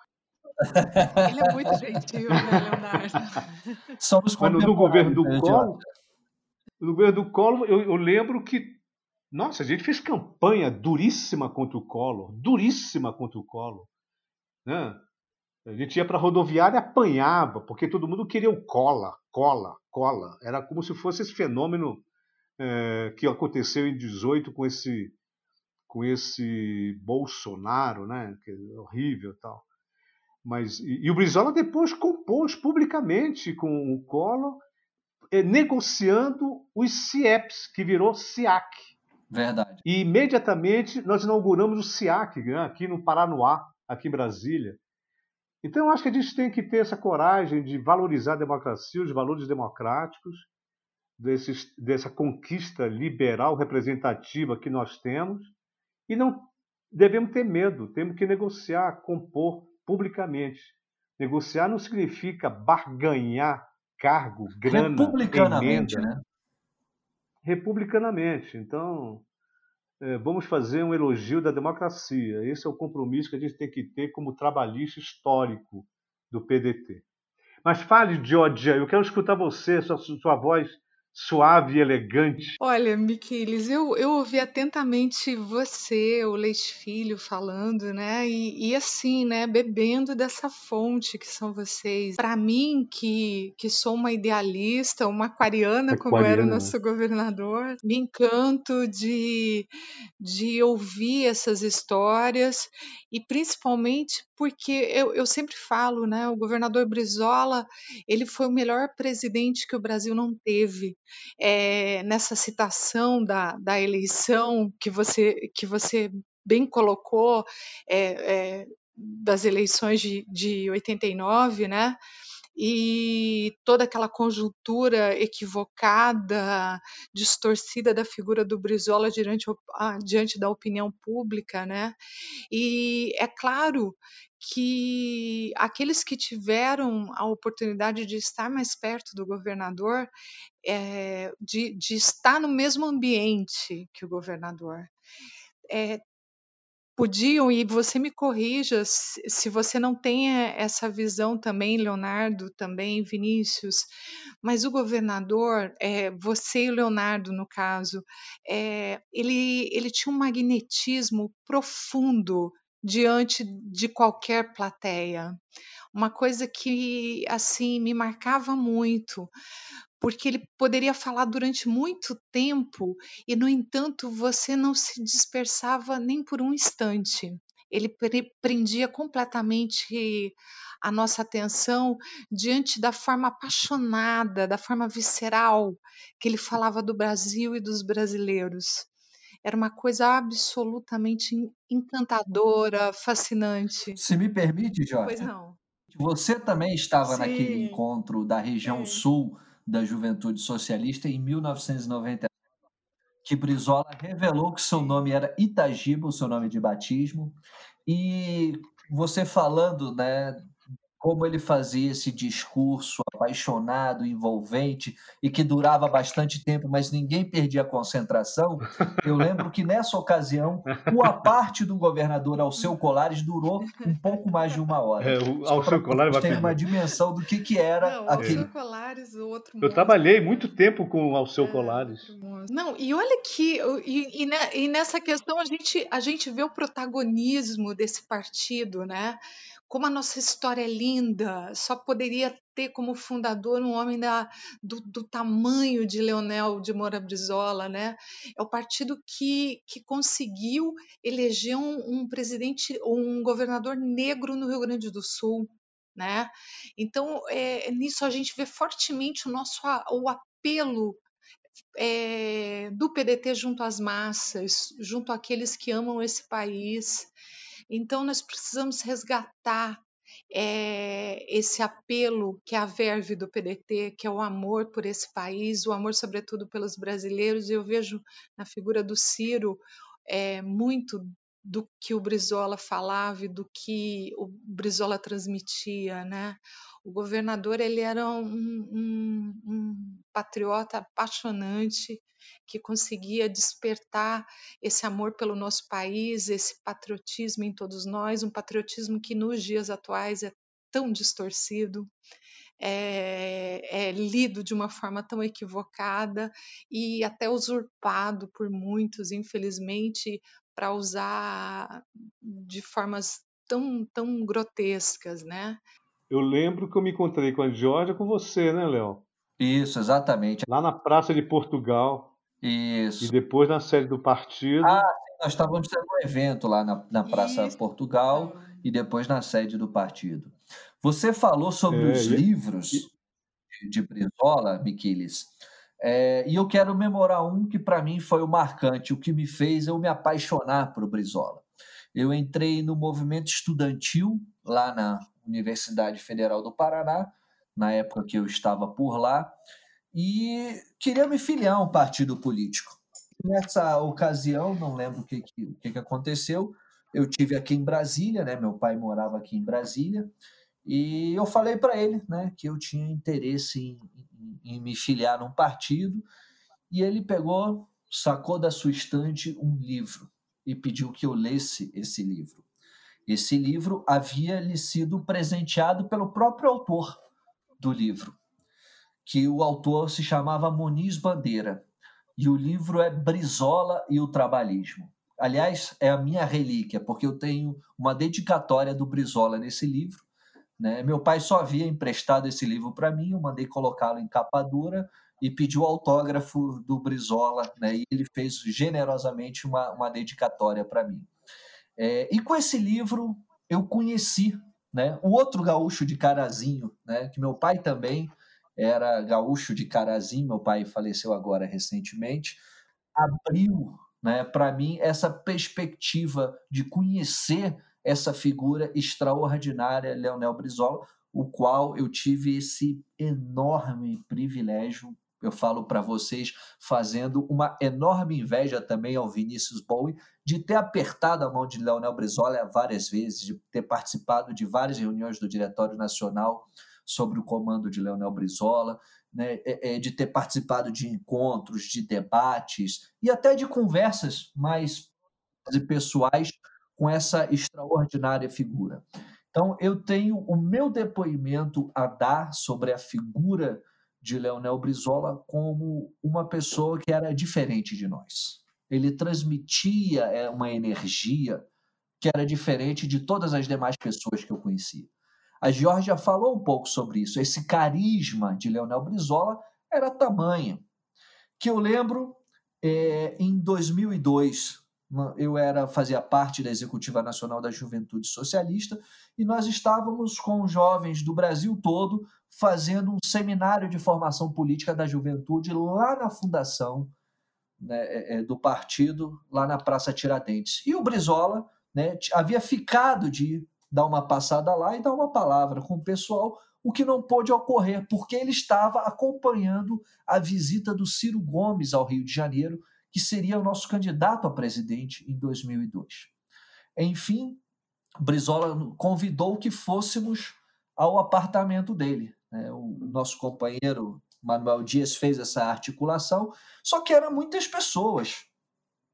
[laughs] Ele é muito gentil, né, Leonardo? [laughs] Somos Mas no, no governo do Collor, no governo do Collor, eu, eu lembro que, nossa, a gente fez campanha duríssima contra o Collor, duríssima contra o Collor. Né? A gente ia para a rodoviária e apanhava, porque todo mundo queria o cola, cola, cola. Era como se fosse esse fenômeno é, que aconteceu em 18 com esse com esse Bolsonaro, né? Que é horrível tal. Mas e, e o Brizola depois compôs publicamente com o Collor, é, negociando os CIEPs, que virou SIAC. Verdade. E imediatamente nós inauguramos o SIAC né, aqui no Paranoá, aqui em Brasília. Então, eu acho que a gente tem que ter essa coragem de valorizar a democracia, os valores democráticos, desses, dessa conquista liberal representativa que nós temos, e não devemos ter medo, temos que negociar, compor publicamente. Negociar não significa barganhar cargo, grana, Republicanamente, emenda. né? Republicanamente. Então, vamos fazer um elogio da democracia. Esse é o compromisso que a gente tem que ter como trabalhista histórico do PDT. Mas fale, Georgia, eu quero escutar você, sua, sua voz suave e elegante. Olha, Miquiles, eu, eu ouvi atentamente você, o Leite Filho, falando, né? E, e assim, né? Bebendo dessa fonte que são vocês. Para mim, que, que sou uma idealista, uma aquariana, aquariana, como era o nosso governador, me encanto de, de ouvir essas histórias e principalmente porque eu, eu sempre falo, né? O governador Brizola, ele foi o melhor presidente que o Brasil não teve é, nessa citação da, da eleição que você, que você bem colocou, é, é, das eleições de, de 89, né? E toda aquela conjuntura equivocada, distorcida da figura do Brizola diante, diante da opinião pública, né? E é claro que aqueles que tiveram a oportunidade de estar mais perto do governador, é, de, de, estar no mesmo ambiente que o governador, é, podiam, e você me corrija se você não tem essa visão também, Leonardo, também, Vinícius, mas o governador, é, você e o Leonardo, no caso, é, ele, ele tinha um magnetismo profundo diante de qualquer plateia. Uma coisa que, assim, me marcava muito, porque ele poderia falar durante muito tempo e, no entanto, você não se dispersava nem por um instante. Ele prendia completamente a nossa atenção diante da forma apaixonada, da forma visceral que ele falava do Brasil e dos brasileiros. Era uma coisa absolutamente encantadora, fascinante. Se me permite, Jorge. Pois não. Você também estava Sim. naquele encontro da região é. sul da Juventude Socialista em 1990, que Brizola revelou que seu nome era Itagiba, o seu nome de batismo, e você falando né, como ele fazia esse discurso apaixonado, envolvente e que durava bastante tempo, mas ninguém perdia a concentração. Eu lembro que nessa ocasião, o aparte do governador Alceu Colares durou um pouco mais de uma hora. É, o Alceu Colares tem uma dimensão do que, que era Não, aquele. Colares, o outro Eu trabalhei muito tempo com o Alceu é, Colares. Não, e olha que e, e, e nessa questão a gente a gente vê o protagonismo desse partido, né? Como a nossa história é linda, só poderia ter como fundador um homem da, do, do, tamanho de Leonel de Moura Brizola, né? É o partido que, que conseguiu eleger um, um presidente, um governador negro no Rio Grande do Sul, né? Então, é, nisso a gente vê fortemente o nosso o apelo é, do PDT junto às massas, junto àqueles que amam esse país. Então, nós precisamos resgatar é esse apelo que é a verve do PDT, que é o amor por esse país, o amor sobretudo pelos brasileiros. Eu vejo na figura do Ciro é, muito do que o Brizola falava e do que o Brizola transmitia, né? O governador ele era um, um, um patriota apaixonante que conseguia despertar esse amor pelo nosso país, esse patriotismo em todos nós, um patriotismo que nos dias atuais é tão distorcido, é, é, lido de uma forma tão equivocada e até usurpado por muitos, infelizmente, para usar de formas tão, tão grotescas, né? Eu lembro que eu me encontrei com a Georgia com você, né, Léo? Isso, exatamente. Lá na Praça de Portugal. Isso. E depois na sede do partido. Ah, sim, nós estávamos tendo um evento lá na, na Praça Isso. Portugal e depois na sede do partido. Você falou sobre é, os e... livros de Brizola, Miquiles, é, e eu quero memorar um que para mim foi o marcante, o que me fez eu me apaixonar por Brizola. Eu entrei no movimento estudantil lá na Universidade Federal do Paraná, na época que eu estava por lá, e queria me filiar a um partido político. Nessa ocasião, não lembro o que, que, que aconteceu, eu tive aqui em Brasília, né? Meu pai morava aqui em Brasília, e eu falei para ele, né, que eu tinha interesse em, em, em me filiar num partido, e ele pegou, sacou da sua estante um livro e pediu que eu lesse esse livro. Esse livro havia lhe sido presenteado pelo próprio autor do livro, que o autor se chamava Muniz Bandeira, e o livro é Brizola e o Trabalhismo. Aliás, é a minha relíquia, porque eu tenho uma dedicatória do Brizola nesse livro. Né? Meu pai só havia emprestado esse livro para mim, eu mandei colocá-lo em capa dura e pedi o autógrafo do Brizola, né? e ele fez generosamente uma, uma dedicatória para mim. É, e com esse livro eu conheci né, o outro gaúcho de Carazinho, né, que meu pai também era gaúcho de Carazinho, meu pai faleceu agora recentemente, abriu né, para mim essa perspectiva de conhecer essa figura extraordinária, Leonel Brizola, o qual eu tive esse enorme privilégio eu falo para vocês, fazendo uma enorme inveja também ao Vinícius Bowie de ter apertado a mão de Leonel Brizola várias vezes, de ter participado de várias reuniões do Diretório Nacional sobre o comando de Leonel Brizola, né, é, é, de ter participado de encontros, de debates e até de conversas mais pessoais com essa extraordinária figura. Então, eu tenho o meu depoimento a dar sobre a figura de Leonel Brizola como uma pessoa que era diferente de nós. Ele transmitia é, uma energia que era diferente de todas as demais pessoas que eu conhecia. A Georgia falou um pouco sobre isso. Esse carisma de Leonel Brizola era tamanho. Que eu lembro é, em 2002, eu era fazia parte da executiva nacional da Juventude Socialista e nós estávamos com jovens do Brasil todo fazendo um seminário de formação política da juventude lá na fundação né, é, é, do partido, lá na Praça Tiradentes. E o Brizola né, havia ficado de dar uma passada lá e dar uma palavra com o pessoal, o que não pôde ocorrer, porque ele estava acompanhando a visita do Ciro Gomes ao Rio de Janeiro, que seria o nosso candidato a presidente em 2002. Enfim, Brizola convidou que fôssemos ao apartamento dele. Né? O nosso companheiro Manuel Dias fez essa articulação, só que eram muitas pessoas.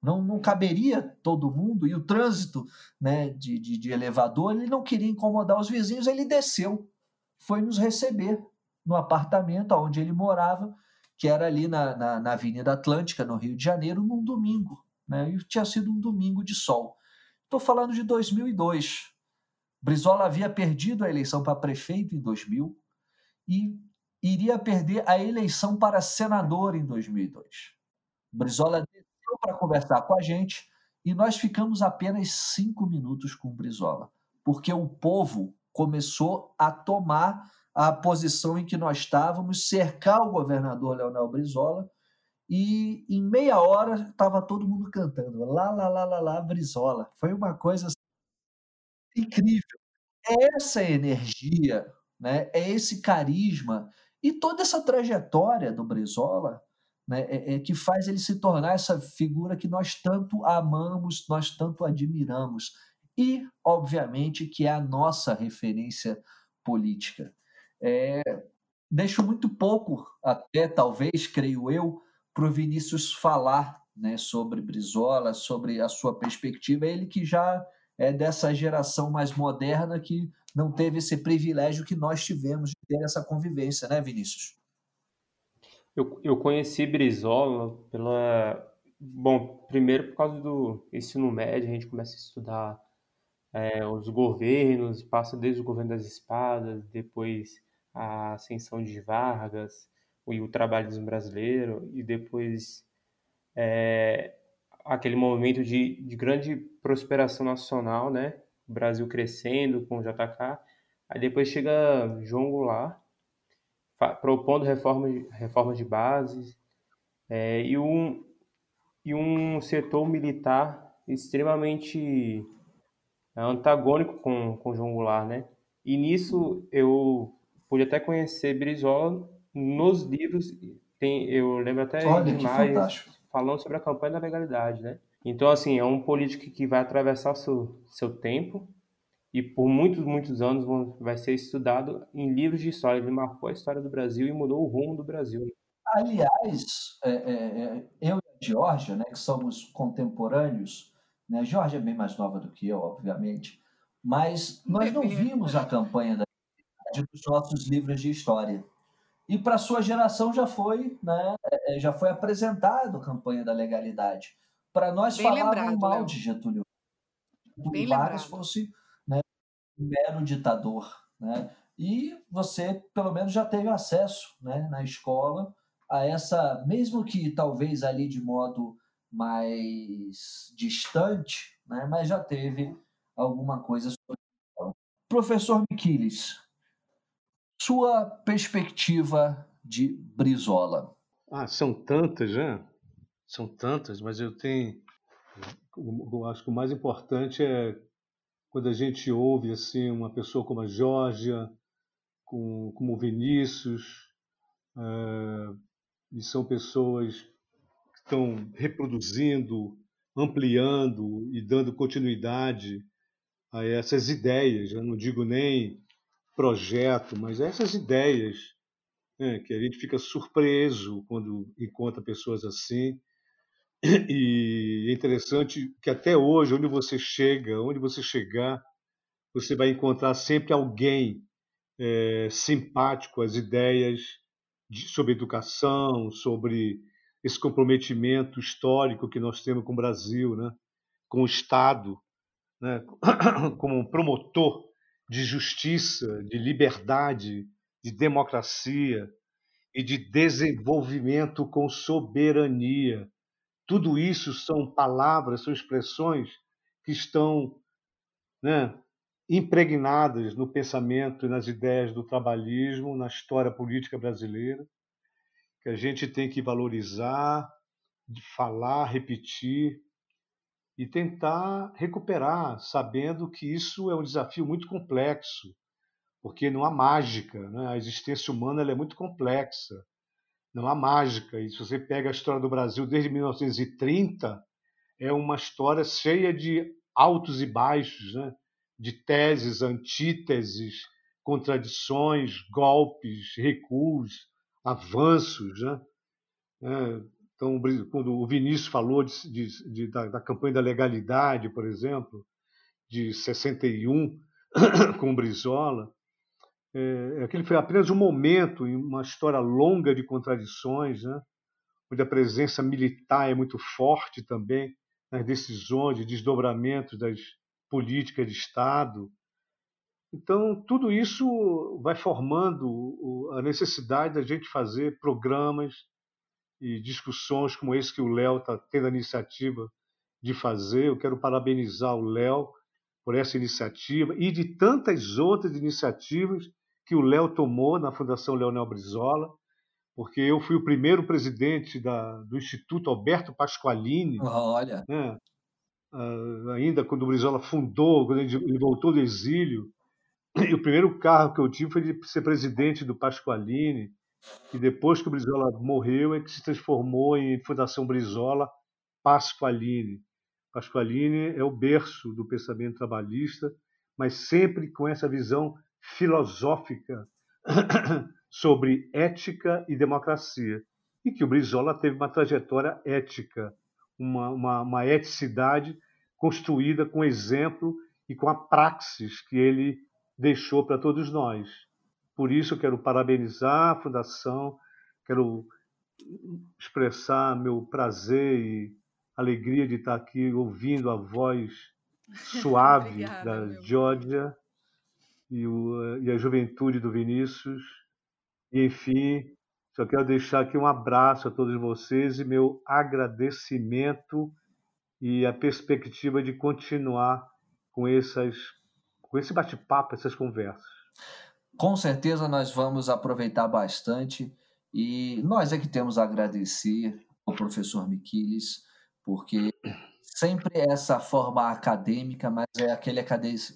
Não, não caberia todo mundo, e o trânsito né, de, de, de elevador, ele não queria incomodar os vizinhos, ele desceu, foi nos receber no apartamento onde ele morava, que era ali na, na, na, Avenida Atlântica, no Rio de Janeiro, num domingo. Né? E tinha sido um domingo de sol. Estou falando de 2002. Brizola havia perdido a eleição para prefeito em 2000, e iria perder a eleição para senador em 2002. Brizola desceu para conversar com a gente e nós ficamos apenas cinco minutos com Brizola, porque o povo começou a tomar a posição em que nós estávamos, cercar o governador Leonel Brizola, e em meia hora estava todo mundo cantando lá, lá, lá, lá, lá, Brizola. Foi uma coisa incrível é essa energia, né? é esse carisma e toda essa trajetória do Brizola né? é, é que faz ele se tornar essa figura que nós tanto amamos, nós tanto admiramos. E, obviamente, que é a nossa referência política. É, deixo muito pouco, até talvez, creio eu, para o Vinícius falar né, sobre Brizola, sobre a sua perspectiva. Ele que já é dessa geração mais moderna que não teve esse privilégio que nós tivemos de ter essa convivência, né, Vinícius? Eu, eu conheci Brizola pela. Bom, primeiro por causa do ensino médio, a gente começa a estudar é, os governos, passa desde o governo das espadas, depois a ascensão de Vargas, e o trabalhismo brasileiro, e depois é, aquele momento de, de grande prosperação nacional, né? O Brasil crescendo com o JK. Aí depois chega João Goulart, propondo reformas, reformas de bases, é, e, um, e um setor militar extremamente antagônico com, com João Goulart, né? E nisso eu pude até conhecer Brizola nos livros, tem, eu lembro até Olha, demais falando sobre a campanha da legalidade, né? Então, assim, é um político que vai atravessar seu, seu tempo e por muitos, muitos anos vai ser estudado em livros de história. Ele marcou a história do Brasil e mudou o rumo do Brasil. Aliás, é, é, é eu e a Georgia, né, que somos contemporâneos, né, a Georgia é bem mais nova do que eu, obviamente, mas nós não vimos a campanha da dos nossos livros de história. E para sua geração já foi, né, é, é, já foi apresentado a campanha da legalidade. Para nós Bem falavam lembrado, mal de Getúlio. Getúlio Vargas fosse né, um mero ditador, né? E você pelo menos já teve acesso, né, na escola a essa, mesmo que talvez ali de modo mais distante, né, mas já teve alguma coisa sobre Professor Miquiles, sua perspectiva de Brizola? Ah, são tantas, né? São tantas, mas eu tenho. Eu acho que o mais importante é quando a gente ouve assim uma pessoa como a Georgia, com, como o Vinícius, é, e são pessoas que estão reproduzindo, ampliando e dando continuidade a essas ideias. Eu não digo nem projeto, mas essas ideias né, que a gente fica surpreso quando encontra pessoas assim. [laughs] E é interessante que até hoje, onde você chega, onde você chegar, você vai encontrar sempre alguém é, simpático às ideias de, sobre educação, sobre esse comprometimento histórico que nós temos com o Brasil, né? com o Estado, né? [coughs] como promotor de justiça, de liberdade, de democracia e de desenvolvimento com soberania. Tudo isso são palavras, são expressões que estão né, impregnadas no pensamento e nas ideias do trabalhismo, na história política brasileira, que a gente tem que valorizar, falar, repetir e tentar recuperar, sabendo que isso é um desafio muito complexo, porque não há mágica, né? a existência humana é muito complexa, não há mágica. E se você pega a história do Brasil desde 1930, é uma história cheia de altos e baixos, né? de teses, antíteses, contradições, golpes, recuos, avanços. Né? É, então, quando o Vinícius falou de, de, de, da, da, campanha da legalidade, por exemplo, de 61, [coughs] com o Brizola, é, aquele foi apenas um momento em uma história longa de contradições, né? onde a presença militar é muito forte também nas decisões de desdobramentos das políticas de Estado. Então, tudo isso vai formando a necessidade da gente fazer programas, e discussões como esse que o Léo está tendo a iniciativa de fazer. Eu quero parabenizar o Léo por essa iniciativa e de tantas outras iniciativas que o Léo tomou na Fundação Leonel Brizola, porque eu fui o primeiro presidente da, do Instituto Alberto Pasqualini. Olha. Né? Uh, ainda quando o Brizola fundou, quando ele voltou do exílio, E o primeiro carro que eu tive foi de ser presidente do Pasqualini, e depois que o Brizola morreu é que se transformou em Fundação Brizola Pasqualini. Pasqualini é o berço do pensamento trabalhista, mas sempre com essa visão filosófica [coughs] sobre ética e democracia. E que o Brizola teve uma trajetória ética, uma, uma, uma eticidade construída com exemplo e com a praxis que ele deixou para todos nós. Por isso, eu quero parabenizar a Fundação, quero expressar meu prazer e alegria de estar aqui ouvindo a voz [laughs] suave Obrigada, da Georgia e, o, e, a juventude do Vinícius. E, enfim, só quero deixar aqui um abraço a todos vocês e meu agradecimento e a perspectiva de continuar com, essas, com esse bate-papo, essas conversas. Com certeza nós vamos aproveitar bastante e nós é que temos a agradecer ao professor Miquiles, porque sempre é essa forma acadêmica, mas é aquele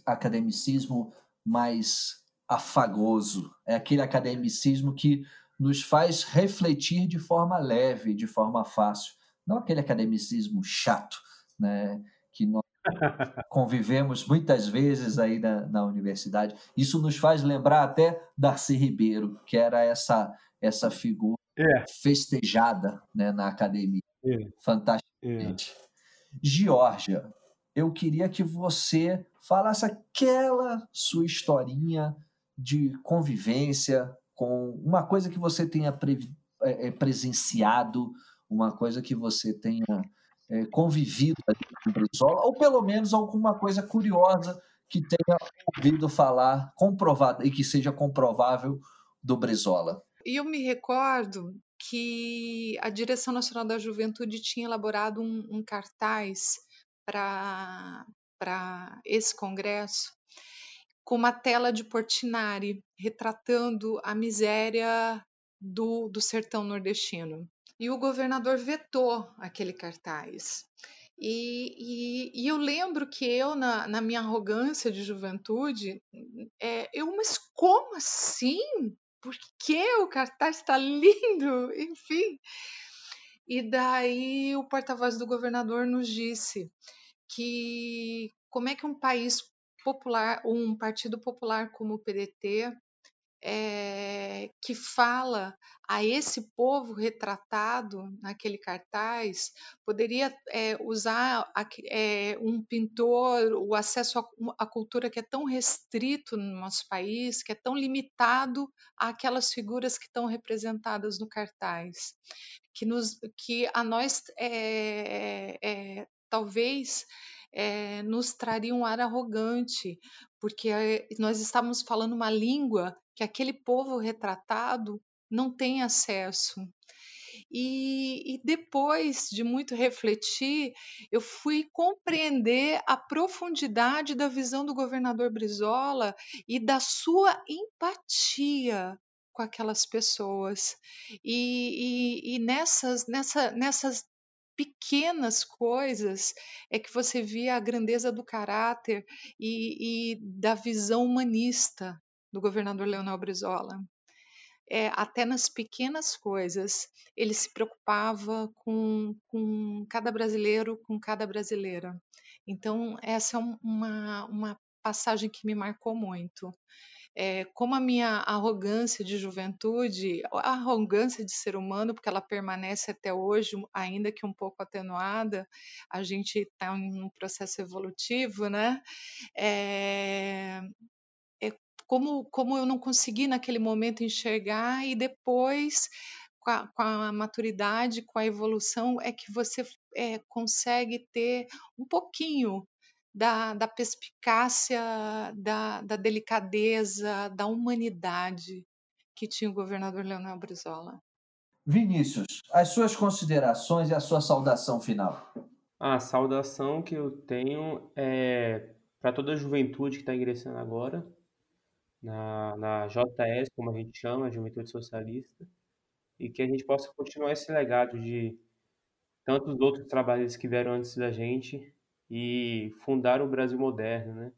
academicismo mais afagoso, é aquele academicismo que nos faz refletir de forma leve, de forma fácil, não aquele academicismo chato, né, que nós [laughs] convivemos muitas vezes aí na, na universidade. Isso nos faz lembrar até Darcy Ribeiro, que era essa essa figura é. festejada né, na academia. É. Fantasticamente. É. Georgia, eu queria que você falasse aquela sua historinha de convivência com uma coisa que você tenha pre, é, é, presenciado, uma coisa que você tenha é, convivido com o Brizola, ou pelo menos alguma coisa curiosa que tenha ouvido falar, comprovada e que seja comprovável do Brizola. E eu me recordo que a Direção Nacional da Juventude tinha elaborado um, um cartaz para esse congresso com uma tela de Portinari retratando a miséria do, do sertão nordestino. E o governador vetou aquele cartaz. E, e, e, eu lembro que eu, na, na minha arrogância de juventude, é, eu, mas como assim? Por que o cartaz está lindo? [laughs] Enfim. E daí o porta-voz do governador nos disse que como é que um país popular, um partido popular como o PDT, é, que fala a esse povo retratado naquele cartaz, poderia é, usar é, um pintor, o acesso à cultura que é tão restrito no nosso país, que é tão limitado àquelas figuras que estão representadas no cartaz, que, nos, que a nós talvez é, nos traria um ar arrogante, porque nós estávamos falando uma língua que aquele povo retratado não tem acesso. E, e, depois de muito refletir, eu fui compreender a profundidade da visão do governador Brizola e da sua empatia com aquelas pessoas. E, e, e nessas, nessa, nessas pequenas coisas é que você via a grandeza do caráter e, e da visão humanista do governador Leonel Brizola. É, até nas pequenas coisas, ele se preocupava com, com cada brasileiro, com cada brasileira. Então, essa é uma, uma passagem que me marcou muito é, como a minha arrogância de juventude, a arrogância de ser humano, porque ela permanece até hoje, ainda que um pouco atenuada, a gente está em um processo evolutivo, né? É, é como, como eu não consegui naquele momento enxergar e depois com a, com a, maturidade, com a evolução, é que você é, consegue ter um pouquinho da, da perspicácia, da, da, delicadeza, da humanidade que tinha o governador Leonel Brizola. Vinícius, as suas considerações e a sua saudação final. A saudação que eu tenho é para toda a juventude que está ingressando agora, na, na JS, como a gente chama, a Juventude Socialista, e que a gente possa continuar esse legado de tantos outros trabalhos que vieram antes da gente e fundar o Brasil moderno, né?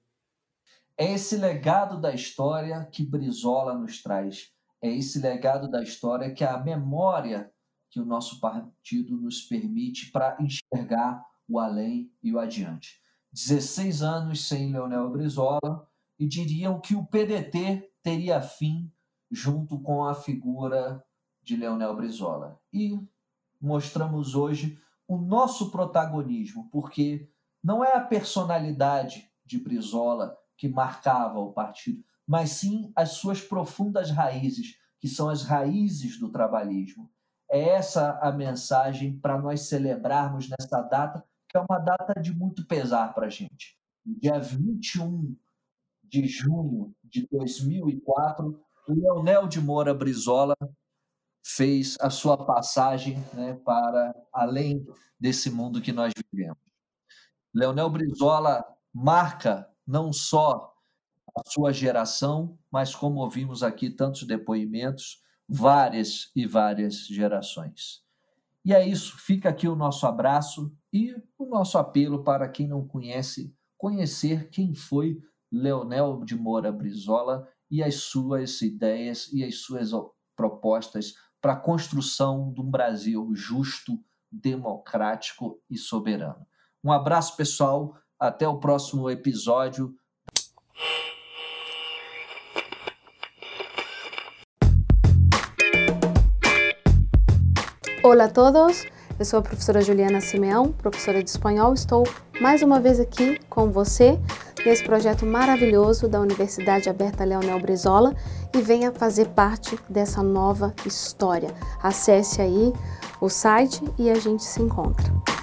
É esse legado da história que Brizola nos traz. É esse legado da história que a memória que o nosso partido nos permite para enxergar o além e o adiante. 16 anos sem Leonel Brizola e diriam que o PDT teria fim junto com a figura de Leonel Brizola. E mostramos hoje o nosso protagonismo, porque não é a personalidade de Brizola que marcava o partido, mas sim as suas profundas raízes, que são as raízes do trabalhismo. É essa a mensagem para nós celebrarmos nessa data, que é uma data de muito pesar para a gente. Dia 21 de junho de 2004, Leonel de Moura Brizola fez a sua passagem né, para além desse mundo que nós vivemos. Leonel Brizola marca não só a sua geração, mas como ouvimos aqui tantos depoimentos, várias e várias gerações. E é isso, fica aqui o nosso abraço e o nosso apelo para quem não conhece, conhecer quem foi Leonel de Moura Brizola e as suas ideias e as suas propostas para a construção de um Brasil justo, democrático e soberano. Um abraço, pessoal. Até o próximo episódio. Olá a todos, eu sou a professora Juliana Simeão, professora de espanhol. Estou mais uma vez aqui com você nesse projeto maravilhoso da Universidade Aberta Leonel Brizola e venha fazer parte dessa nova história. Acesse aí o site e a gente se encontra.